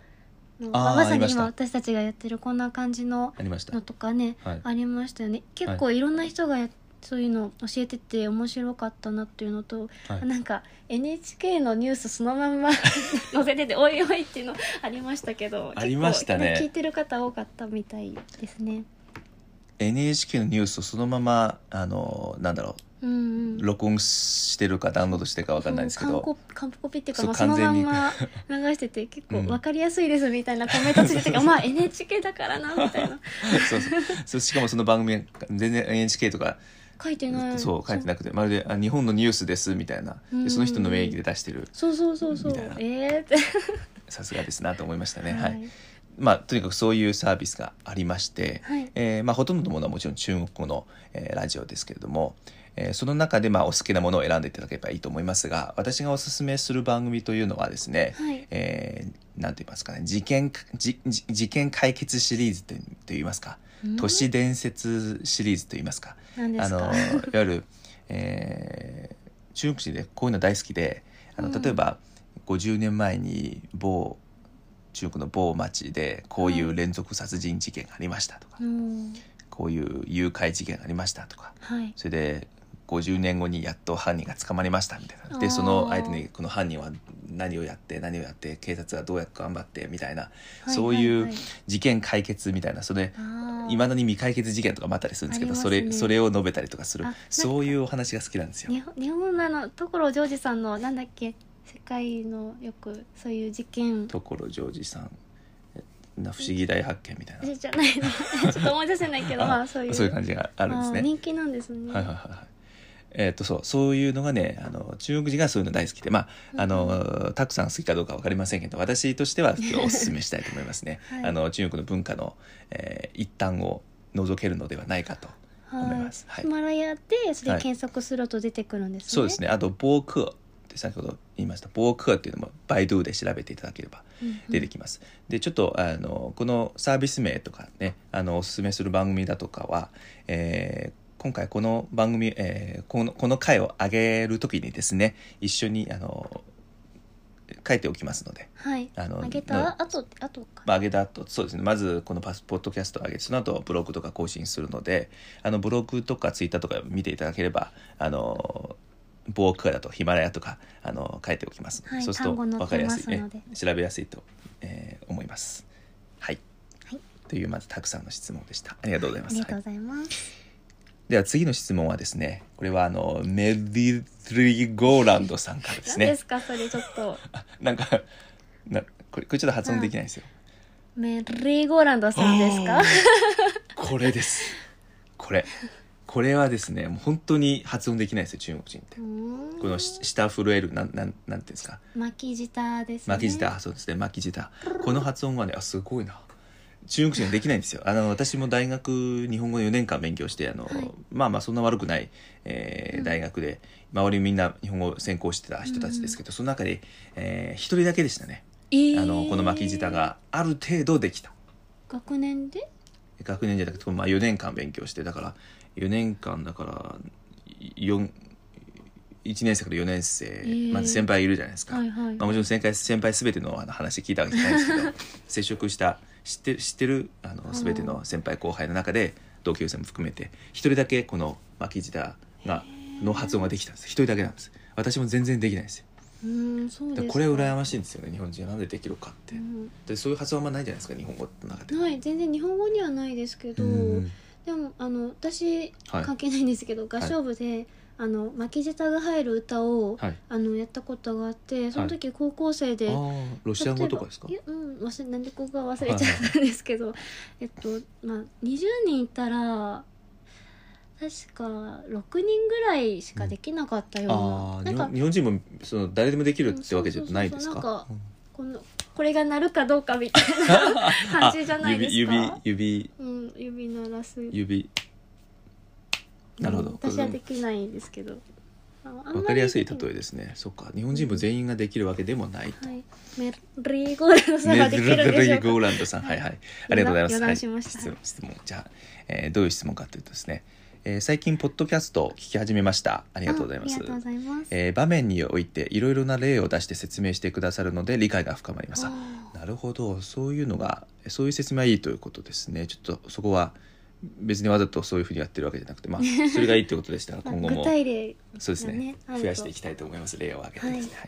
まあまさに今私たちがやってるこんな感じのありました。の。とかね、はい。ありましたよね。結構いろんな人がやそういうの教えてて面白かったなっていうのと、はい。なんか NHK のニュースそのまんま 載せてておいおいっていうのありましたけど ありましたね。聞いてる方多かったみたいですね。NHK のニュースをそのまま、あの、なんだろうんうんう、録音してるかダウンロードしてるかわかんないんですけど、完コピっていうかまあそのまんま完流してて結構うん。分かりやすいですみたいなコメントついてて、まあ NHK だからなみたいな。そうそう。そうしかもその番組が全然 NHK とか書いてない。そう書いてなくてまるであ日本のニュースですみたいな。でその人の名義で出してる。そうそうそうそう。みたいな。ええー、って。さすがですなと思いましたね。はい、はい。まあ、とにかくそういうサービスがありまして、はい。えーまあ、ほとんどのものはもちろん中国語の、えーラジオですけれども、えーその中でまあお好きなものを選んでいただければいいと思いますが私がおすすめする番組というのはですね、はい。えーなんて言いますかね事件じじ事件解決シリーズとと言いますかうん？都市伝説シリーズと言いますか。あのいわゆる、えー中国人でこういうの大好きであのうん。例えば、50年前に某中国の某町でこういう連続殺人事件がありましたとか、うん。こういう誘拐事件がありましたとかはい。それで50年後にやっと犯人が捕まりましたみたいな。でその相手にこの犯人は何をやって何をやって警察はどうやって頑張ってみたいな、はいそうはい。いうはい事件解決みたいなそれいまだに未解決事件とかもあったりするんですけどね。れそれを述べたりとかする。そういうお話が好きなんですよ。日本日本のあの所ジョージさんのなんだっけ世界のよくそういう事件。所ジョージさん。な不思議大発見みたいな、えじゃない。の ちょっと思い出せないけどあまあそういう。そういう感じがあるんですね。あ人気なんですね。はいはいはいはいえっとそうそういうのがねあの中国人がそういうの大好きでまああのたくさん好きかどうか分かりませんけど私としては おすすめしたいと思いますね、はい。あの中国の文化の、えー一端を覗けるのではないかと思います。はい。ヒマラヤでそれはい。検索すると出てくるんですね、そうですね。あと防空って先ほど言いました。防空っていうのもバイドゥで調べていただければうんうん。出てきます、でちょっとあのこのサービス名とかねあのおすすめする番組だとかは、えー今回この番組、えーこのこの回を上げる時にですね一緒にあの書いておきますので、はい。あのあげた後後か、まあ、上げた後そうですね。まずこのパスポッドキャストを上げてその後ブログとか更新するのであのブログとかツイッターとか見ていただければあの防空だとヒマラヤとかあの書いておきますはい。そうすると分かりやすい、ね調べやすいと、えー思います。はい、はい。というまずたくさんの質問でした。ありがとうございます。ありがとうはいございます、では次の質問はですねこれはあのメディリゴーランドさんからですね何ですか？それちょっとあ なんかなこれこれちょっと発音できないんですよ。メリーゴーランドさんですか？これです。これ。これはですね、もう本当に発音できないですよ、中国人ってこのし下震える、なん、なん、なんていうんですか？巻き舌ですね巻き舌、あそうですね、巻き舌。この発音はね、あ、すごいな。中国人はできないんですよ。あの、私も大学、日本語4年間勉強して、あの、はい。まあまあそんな悪くない、えーうん。大学で、周りみんな日本語を専攻してた人たちですけど、その中で、えー一人だけでしたね。えー。あの、この巻き舌がある程度できた。学年で？学年じゃなくて、まあ、4年間勉強してだから4年間だから4 1年生から4年生、ー。まず先輩いるじゃないですか、はいはい。まあ、もちろん先輩先輩全ての話聞いたわけじゃないですけど 接触した知って知ってるあの全ての先輩後輩の中で同級生も含めて一人だけこの巻き舌がの発音ができたんです。一人だけなんです。私も全然できないんですよ。うーんそうですこれ羨ましいんですよね日本人はなんでできるかって、うん。でそういう発音はないじゃないですか日本語の中で、はい全然日本語にはないですけど、うん。でもあの私はい。関係ないんですけど、合唱部で、あの巻き舌が入る歌を、はい。あのやったことがあってその時高校生で、ああロシア語とかですか？いやうん忘れなんでここが忘れちゃったんですけど、えっとまあ20人いたら確か6人ぐらいしかできなかったような、ああ日なんか本日本人もその誰でもできるってわけじゃないですそうそうそうかこのこれが鳴るかどうかみたいな 感じじゃないですか？指指うん、指鳴らす。指指なるほど。うん私はできないんですけど。わかりやすい例えですね。そっか。日本人も全員ができるわけでもない。と、はい。メリーゴーランドさんはできるんでしょメルうかゴーランドさん。はいはい。ありがとうございます。しました。はい、質問質問。じゃあ、えーどういう質問かというとですね、えー最近ポッドキャストを聞き始めました。ありがとうございます。えー場面においていろいろな例を出して説明してくださるので理解が深まります。なるほど。そういうのがそういう説明はいいということですね。ちょっとそこは別にわざとそういうふうにやってるわけじゃなくてまあ それがいいってことでしたらまあ今後もそうですね増やしていきたいと思います例を挙げてですね、はい。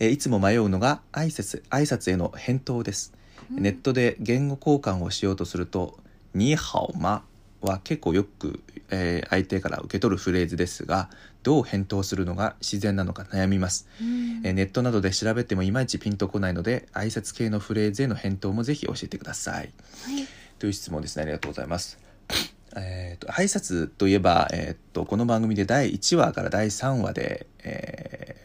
えーいつも迷うのが挨拶挨拶への返答です、うん。ネットで言語交換をしようとすると「ニーハオマ」は結構よく、えー相手から受け取るフレーズですがどう返答するのが自然なのか悩みます。うん。えーネットなどで調べてもいまいちピンとこないので挨拶系のフレーズへの返答もぜひ教えてください。はいという質問ですね。ありがとうございます。えーと挨拶といえば、えー、とこの番組で第1話から第3話で、えー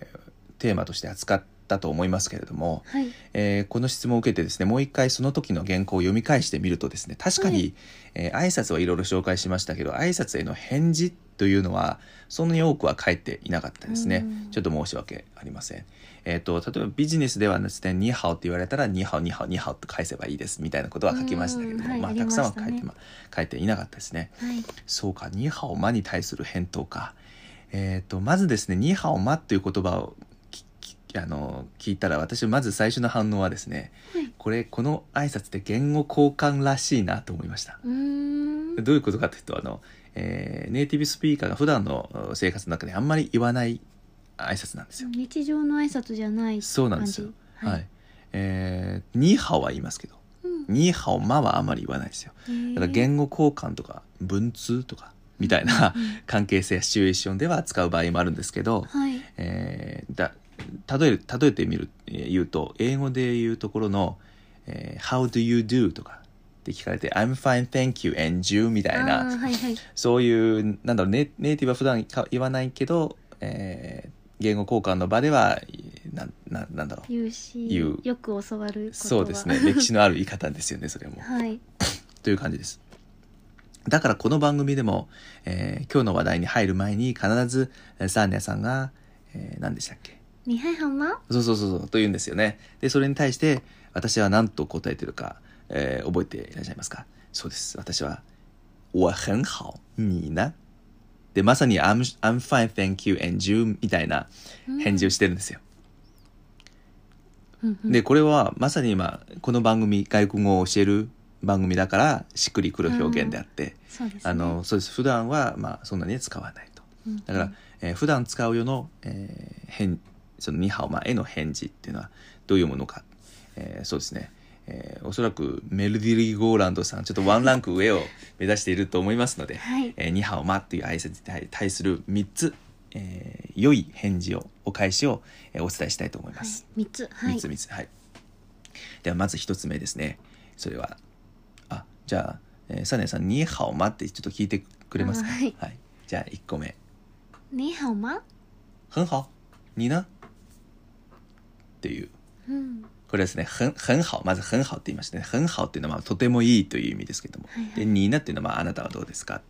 テーマとして扱ったと思いますけれども、はい。えーこの質問を受けてですねもう一回その時の原稿を読み返してみるとですね確かに、はい。えー挨拶はいろいろ紹介しましたけど挨拶への返事というのはそんなに多くは書いていなかったですね。うん。ちょっと申し訳ありません。えっ、と例えばビジネスではですね「ニーハオ」って言われたら「ニーハオニーハオニーハオ」と返せばいいですみたいなことは書きましたけれども、うんまあたくさんは書いて,、ま書いていなかったですね。はい。そうか「ニーハオマ」に対する返答か。えっ、とまずですね「ニーハオマ」っていう言葉をあの聞いたら私まず最初の反応はですねはい。これこの挨拶って言語交換らしいなと思いました。どういうことかというとあの、えーネイティブスピーカーが普段の生活の中であんまり言わない挨拶なんですよ、日常の挨拶じゃないそうなんですよ。はい、はい。えーニーハオは言いますけどうん。ニーハオマはあんまり言わないですよ。だから言語交換とか文通とかみたいなうん。関係性やシチュエーションでは使う場合もあるんですけど、はい。えーだ例える例えてみるえー言うと英語で言うところの、えー How do you do? とかって聞かれて I'm fine, thank you, and you みたいあなーはいはい。そういうなんだろうネネイティブは普段か言わないけど、えー言語交換の場ではなななんだろう。言うし言う。よく教わるそうですね。歴史のある言い方ですよねそれも。はい。という感じです。だからこの番組でも、えー今日の話題に入る前に必ずえーサーニャさんが、えー何でしたっけ？你还好吗そうそうそうそう。と言うんですよね。でそれに対して私は何と答えてるか、えー覚えていらっしゃいますか？そうです。私は「我很好你呢?」でまさに I'm,「I'm fine thank you and you」みたいな返事をしてるんですよ、でこれはまさに今この番組外国語を教える番組だからしっくりくる表現であって、そうですね。あのそうです。普段はまあそんなに使わないと。うんだから、えー普段使うよの、えー返そのニハオマへの返事っていうのはどういうものか、えーそうですね、えーおそらくメルディリー・ゴーランドさんちょっとワンランク上を目指していると思いますので、はい。えーニハオマっていう挨拶に対対する3つ、えー良い返事をお返しを、えーお伝えしたいと思いまはい。す。三つ。はい。3つ3つ。はい。ではまず1つ目ですね。それはあじゃあ、えーサネさん「ニハオマ」ってちょっと聞いてくれますか？あはい。じゃあ1個目。你好吗很好你呢っていう。うん。これはですね。很很好まず很好って言いましたね。很好っていうのはまあとてもいいという意味ですけども、はいはい。でになっていうのはまああなたはどうですか？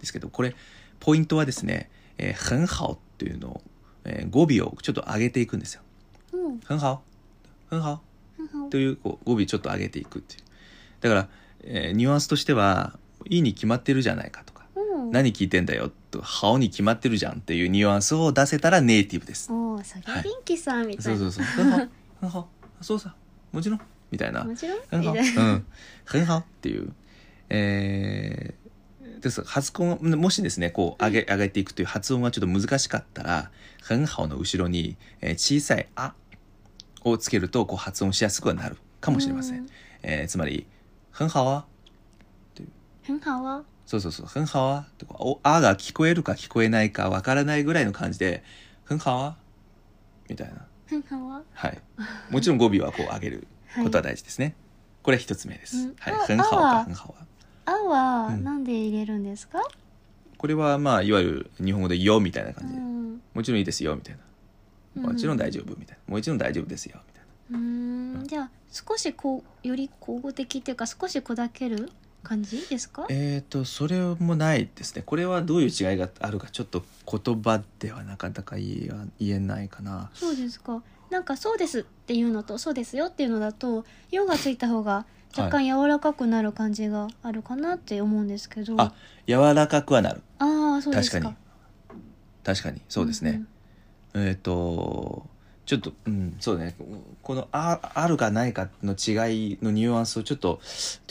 ですけどこれポイントはですね、えー、很好っていうのを、えー語尾をちょっと上げていくんですよ。うん。很好很好というこう語尾ちょっと上げていくっていう。だから、えーニュアンスとしてはいいに決まってるじゃないかと何聞いてんだよと「好に決まってるじゃんっていうニュアンスを出せたらネイティブです。おーそりゃはいリンキさんみたそうい。なそうそう。很好很好そうさもちろん。みたいな。もちろん。很好みたいなうん。很好っていう。えーです。発音もしですねこう上げ上げていくという発音がちょっと難しかったら很好の後ろに、えー小さい「あ」をつけるとこう発音しやすくはなるかもしれません、うん。えーつまり「很好啊」很好啊そうそうそう「很好啊」とかお「あ」が聞こえるか聞こえないかわからないぐらいの感じで「很好啊」みたいな很好啊はい。もちろん語尾はこう上げることは大事ですね。これ一つ目です。うんはい。あ很好か很好は。あはうんなんで入れるんですか？これはまあいわゆる日本語でよみたいなう感じで、んもちろんいいですよみたいな。もちろん大丈丈夫みたいな。もちろん大丈夫ですよみたいな。夫うんじゃあ少しこうより口語的っていうか少し砕ける？感じですか？えっ、とそれもないですね。これはどういう違いがあるかちょっと言葉ではなかなか言えないかな。そうですかなんかそうですっていうのとそうですよっていうのだと「よ」がついた方が若干柔らかくなる感じがあるかなって思うんですけど、あ、柔らかくはなる。ああそうですか確かに。確かにそうですね。えっ、とちょっとうん。そうね。このああるかないかの違いのニュアンスをちょっと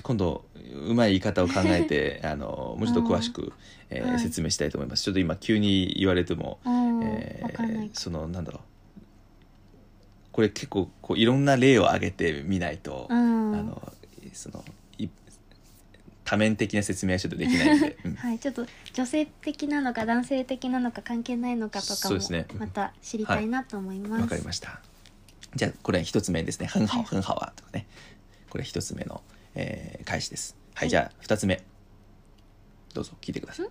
今度うまい言い方を考えて あのもうちょっと詳しく、えーはい。説明したいと思います。ちょっと今急に言われても、うんえーそのなんだろう。これ結構こういろんな例を挙げてみないと、うん。あのそのい多面的な説明はちょっとできないんで、うんはい、ちょっと女性的なのか男性的なのか関係ないのかとかもまた知りたいなと思います。わかりました。じゃあこれ一つ目ですね。很好はい很好啊とかね。これ一つ目の、えー返しです。はい、じゃあ二つ目。どうぞ聞いてください。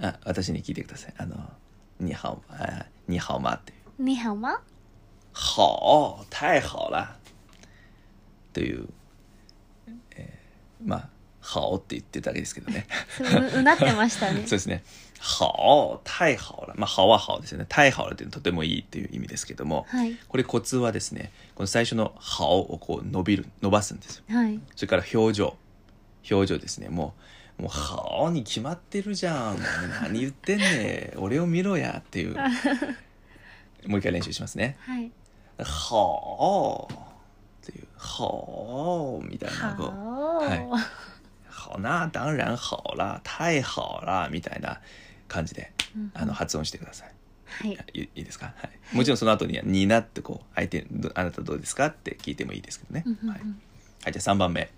あ、私に聞いてください。あの、你好あ你好吗っていう。你好吗？好、太好了。という、えーまあ、好って言ってるだけですけどね。そうううなってましたね そう。ですね。好、太好了。まあ、好は好ですよね。太好了っていうのはとてもいいっていう意味ですけども、はいこれコツはですね、この最初の好をこう伸びる、伸ばすんですよ。はい。それから表情。表情ですね。もう、もう、好に決まってるじゃん。何言ってんね 俺を見ろやっていう。もう一回練習しますね。はい。好っていう、好みたいな、こう。好。はい好な、当然好啦、太好啦、みたいな感じで、うん。あの、発音してください。はい。いいいですか、はい、もちろんその後には「にな」ってこう相手どあなたどうですか？って聞いてもいいですけどね、はい、はい、じゃあ3番目。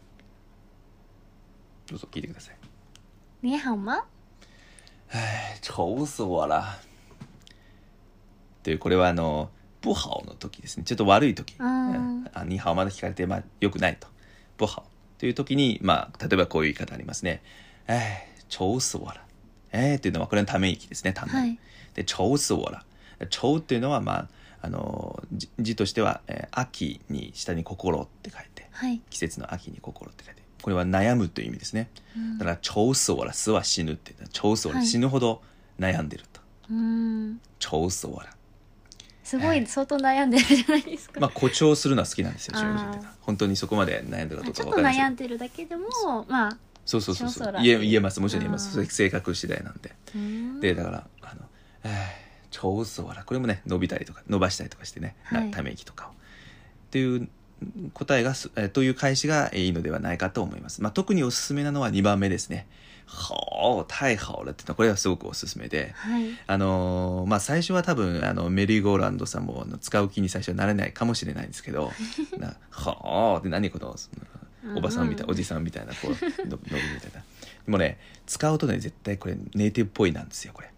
どうぞ聞いてください。你好吗？哎愁死我了というこれはあの「不不好の時ですね。ちょっと悪い時。あー。うん。あまだ聞かれて、まあ、よくないと。不好という時に、まあ、例えばこういう言い方ありますね。えー、愁死我了えーっていうのはこれのため息ですね単語、はい。で愁死我了愁っていうのはまああの字字としては、えー秋に下に心って書いてはい。季節の秋に心って書いて。これは悩むという意味ですね。うん。だから愁死我了死は死ぬって愁死我了はい。死ぬほど悩んでると。うん。愁死我了すごい相当悩んでるじゃないですか。まあ誇張するのは好きなんですよあー。中国人っていうのは本当にそこまで悩んでるかどうちょっとからない。です悩んでるだけでも、まあ、そうそうそうそ少々う言え言えます。もちろん言えます。性格次第なんで。うん。でだからあの「えー、超すわら」これもね伸びたりとか伸ばしたりとかしてね、なはい。ため息とかを。っていう答えがす、えーという返しがいいのではないかと思います、まあ、特におすすめなのは2番目ですね「好太好了」っていうのはこれはすごくおすすめではい。あのーまあ最初は多分あのメリーゴーランドさんもあの使う気に最初はなれないかもしれないんですけど「なはあ」って何このおばさんみたい、うんおじさんみたいなこうの伸びみたいなでもね使うとね絶対これネイティブっぽいなんですよこれ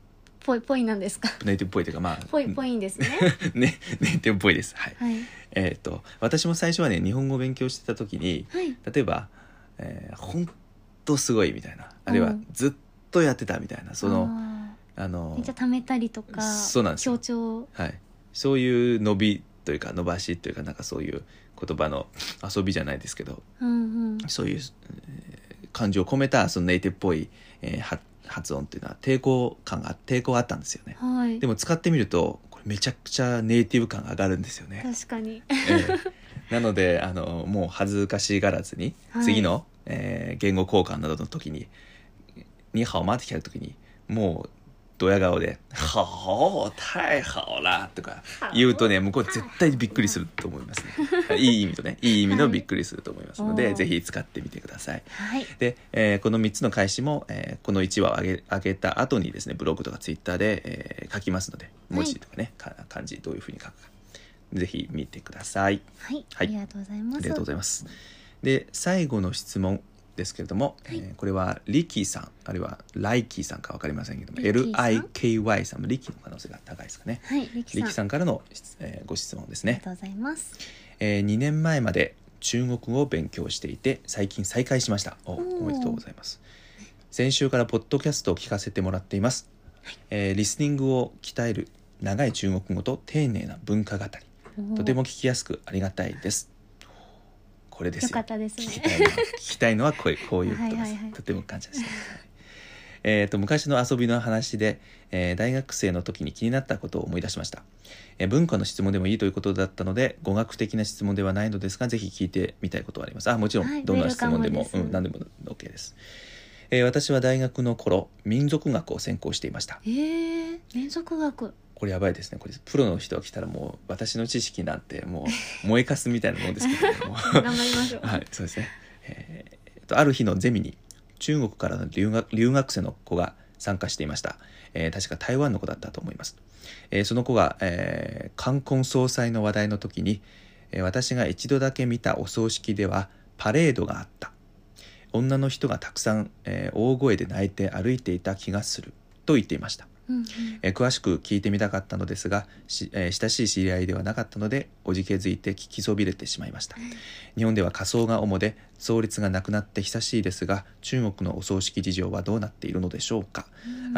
ぽいぽいなんですか？ネイティブっぽいというかまあぽいぽいんですね。ねネイティブっぽいですはい、はい。えっ、と私も最初はね日本語を勉強してた時にはい。例えば「えー、ほんとすごい」みたいなあるいはうん「ずっとやってた」みたいなそのああのーめっちゃ貯めたりとか、そうなんですよ強調。はい、そういう伸びというか伸ばしというかなんかそういう言葉の遊びじゃないですけどうんうん。そういう、えー感情を込めたそのネイティブっぽい、えーは発音っていうのは抵抗感が抵抗あったんですよねはい。でも使ってみるとこれめちゃくちゃネイティブ感が上がるんですよね、確かに。ええなのであのもう恥ずかしがらずに、はい次の、えー言語交換などの時に「にハオマ」って聞かれた時にもうドヤ顔で「好太好啦」とか言うとね向こう絶対にびっくりすると思いますね。いい意味とねいい意味のびっくりすると思いますので、はい。ぜひ使ってみてください。はい。で、えーこの3つの返しも、えーこの1話を上げ上げた後にですねブログとかツイッターで、えー書きますので文字とかね、か漢字どういうふうに書くかぜひ見てください。はい。はい。ありがとうございます。ありがとうございます。で最後の質問ですけれども、はい。えーこれはリキさんあるいはライキーさんか分かりませんけども LIKY さん？リキの可能性が高いですかね。はい。リキさん。からの、えーご質問ですね。ありがとうございます。えー2年前まで中国語を勉強していて最近再開しました。おおめでとうございます。先週からポッドキャストを聞かせてもらっています、えーリスニングを鍛える長い中国語と丁寧な文化語り。とても聞きやすくありがたいですこれですよ。よかったですね。聞きたいのは聞きたいのはこういうこういうことです、はいはいはい。とても感謝です、はい。えー、と昔の遊びの話で、えー大学生の時に気になったことを思い出しました、えー文化の質問でもいいということだったので語学的な質問ではないのですがぜひ聞いてみたいことはあります。あもちろはいんどんな質問でも、うん、何でも OK です、えー私は大学の頃民族学を専攻していました。えー、民族学。これやばいですねこれプロの人が来たらもう私の知識なんてもう 燃えかすみたいなもんですけども頑張りましょう。はい、そうですね。えーとある日のゼミに中国からの留学留学生の子が参加していました。えー確か台湾の子だったと思います。えーその子が、えー冠婚葬祭の話題の時に、えー私が一度だけ見たお葬式ではパレードがあった。女の人がたくさん、えー大声で泣いて歩いていた気がすると言っていました。うんうん。えー詳しく聞いてみたかったのですがし、えー親しい知り合いではなかったのでおじけづいて聞きそびれてしまいました。日本では仮装が主で創立がなくなって久しいですが中国のお葬式事情はどうなっているのでしょうか、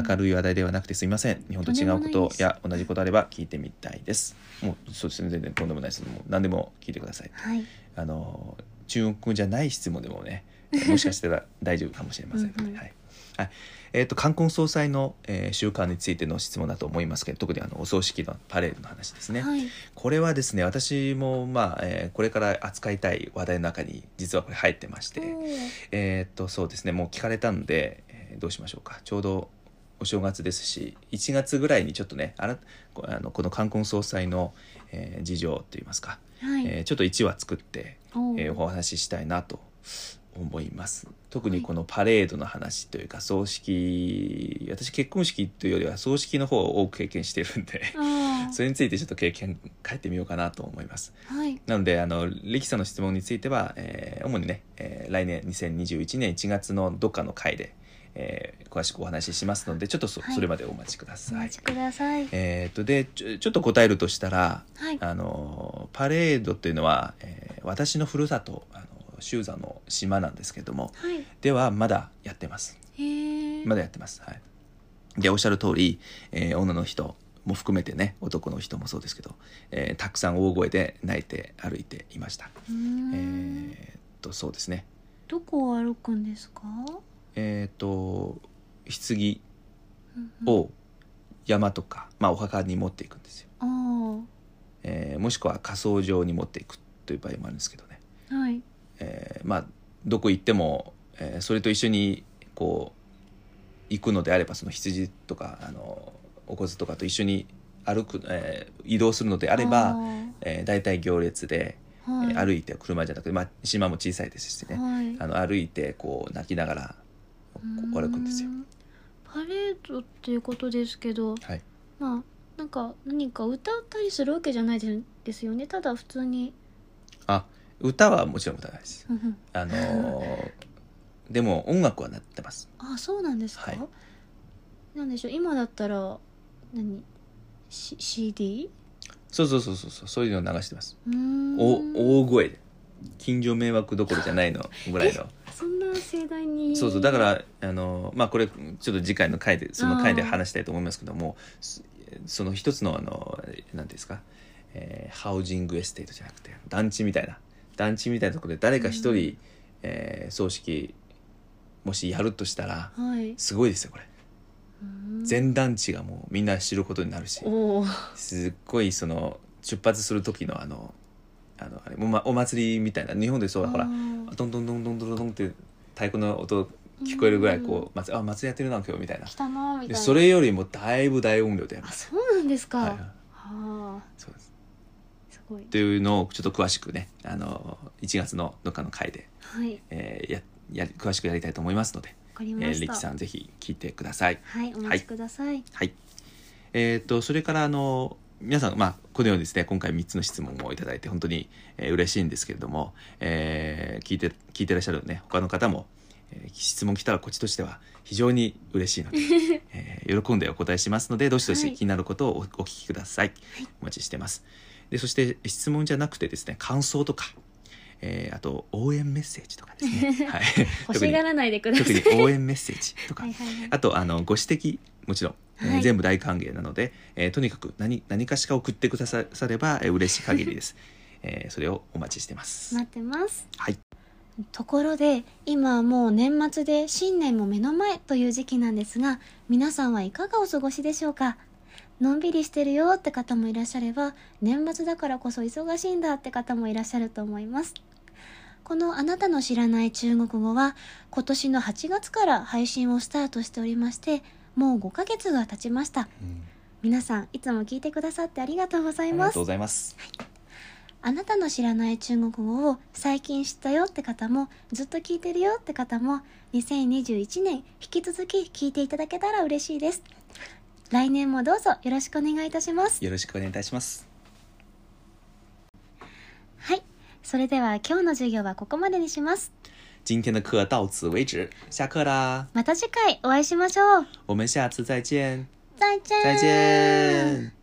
明るい話題ではなくてすみません。日本と違うことや同じことあれば聞いてみたいです。もうそうですね。全然とんでもないですもう何でも聞いてください。はい。あの中国語じゃない質問でもねもしかしたら大丈夫かもしれません。のでうんうん。はいはい。えー、と冠婚葬祭の、えー習慣についての質問だと思いますけど特にあのお葬式のパレードの話ですね、はい。これはですね私も、まあえーこれから扱いたい話題の中に実はこれ入ってまして、えーっとそうですねもう聞かれたんで、えーどうしましょうか。ちょうどお正月ですし1月ぐらいにちょっとねあらこあのこの冠婚葬祭の、えー事情といいますか、はい。えーちょっと1話作って、おー。えーお話ししたいなと思います特にこのパレードの話というか葬式私結婚式というよりは葬式の方を多く経験してるんで それについてちょっと経験変えてみようかなと思いますはい。なのであの力さんの質問については、えー主にね、えー来年2021年1月のどっかの回で、えー詳しくお話ししますのでちょっとそ,、はいそれまでお待ちくだおさい待。ちください。えー、とでちょちょっと答えるとしたら、はい。あのパレードっていうのは、えー私のふるさとあの修山の島なんですけれどもはい。ではまだやってます。まだやってます。はい。でおっしゃる通り、えー女の人も含めてね男の人もそうですけど、えーたくさん大声で泣いて歩いていました。えーっとそうですね。どこを歩くんですか？えーっと棺を山とか、まあ、お墓に持っていくんですよ、あえーもしくは火葬場に持っていくという場合もあるんですけどね。あ、はい。えーまあどこ行っても、えーそれと一緒にこう行くのであればその羊とかあのお骨とかと一緒に歩く、えー移動するのであれば、えー、大体行列で、はい、えー歩いて車じゃなくて、まあ、島も小さいですしね、はい。あの歩いてこう泣きながら歩くんですよう。んパレードっていうことですけど、はい、まあなんか何か歌ったりするわけじゃないですですよね。ただ普通に。あ歌はもちろん歌わないです。あのーでも音楽はなってます。あ、そうなんですか？はいなんでしょう？今だったら何、C、CD？そうそうそうそうそうそういうのを流してます。お大声で近所迷惑どころじゃないのぐらいのそんな盛大に？そうそうだからあのまあこれちょっと次回の回でその回で話したいと思いますけどもすその一つのあの何ていうんですか、えーハウジングエステートじゃなくて団地みたいな団地みたいなところで誰か一人、えー葬式もしやるとしたらはい。すごいですよこれうん全団地がもうみんな知ることになるし。すっごいその出発する時のあのあのあれお祭りみたいな日本でそうほらあードンドンドンドンドンドンって太鼓の音聞こえるぐらいこう、祭あ祭りやってるな今日みたいな来たなみたいな。でそれよりもだいぶ大音量でやりあ、ますそうなんですか。はいははいあ。そうですっ。ていうのをちょっと詳しくねあの1月のどっかの回で、はい。わえーややり詳しくやりたいと思いますので、えー、さんぜひ聞いてください。はい、お待ちください。はい。えっ、とそれからあの皆さん、まあ、このようにですね今回3つの質問をいただいて本当に、えー嬉しいんですけれども、えー聞いて聞いてらっしゃるね他の方も、えー質問来たらこっちとしては非常に嬉しいので、えー喜んでお答えしますのでどしどはい。し気になることをおお聞きください、お待ちしてますでそして質問じゃなくてですね感想とか、えーあと応援メッセージとかですね、はい、欲しがらないでくださ特い。に応援メッセージとか。はい。あとあのご指摘もちろん、えーはい。全部大歓迎なので、えーとにかく何何かしか送ってくだされば、えー嬉しい限りです、えーそれをお待ちしてます、待ってます。はい。ところで、今はもう年末で新年も目の前という時期なんですが、皆さんはいかがお過ごしでしょうか？のんびりしてるよって方もいらっしゃれば、年末だからこそ忙しいんだって方もいらっしゃると思います。このあなたの知らない中国語は今年の8月から配信をスタートしておりまして、もう5ヶ月が経ちました。皆さんいつも聞いてくださってありがとうございますありがとう。ございますあなたの知らない中国語を最近知ったよって方もずっと聞いてるよって方も2021年引き続き聞いていただけたら嬉しいです来年もどうぞよろしくお願いいたします。よろしくお願いいたします。はい。それでは今日の授業はここまでにします。今天的课到此为止。下课啦。また次回お会いしましょう。我们下次再见。再见。再见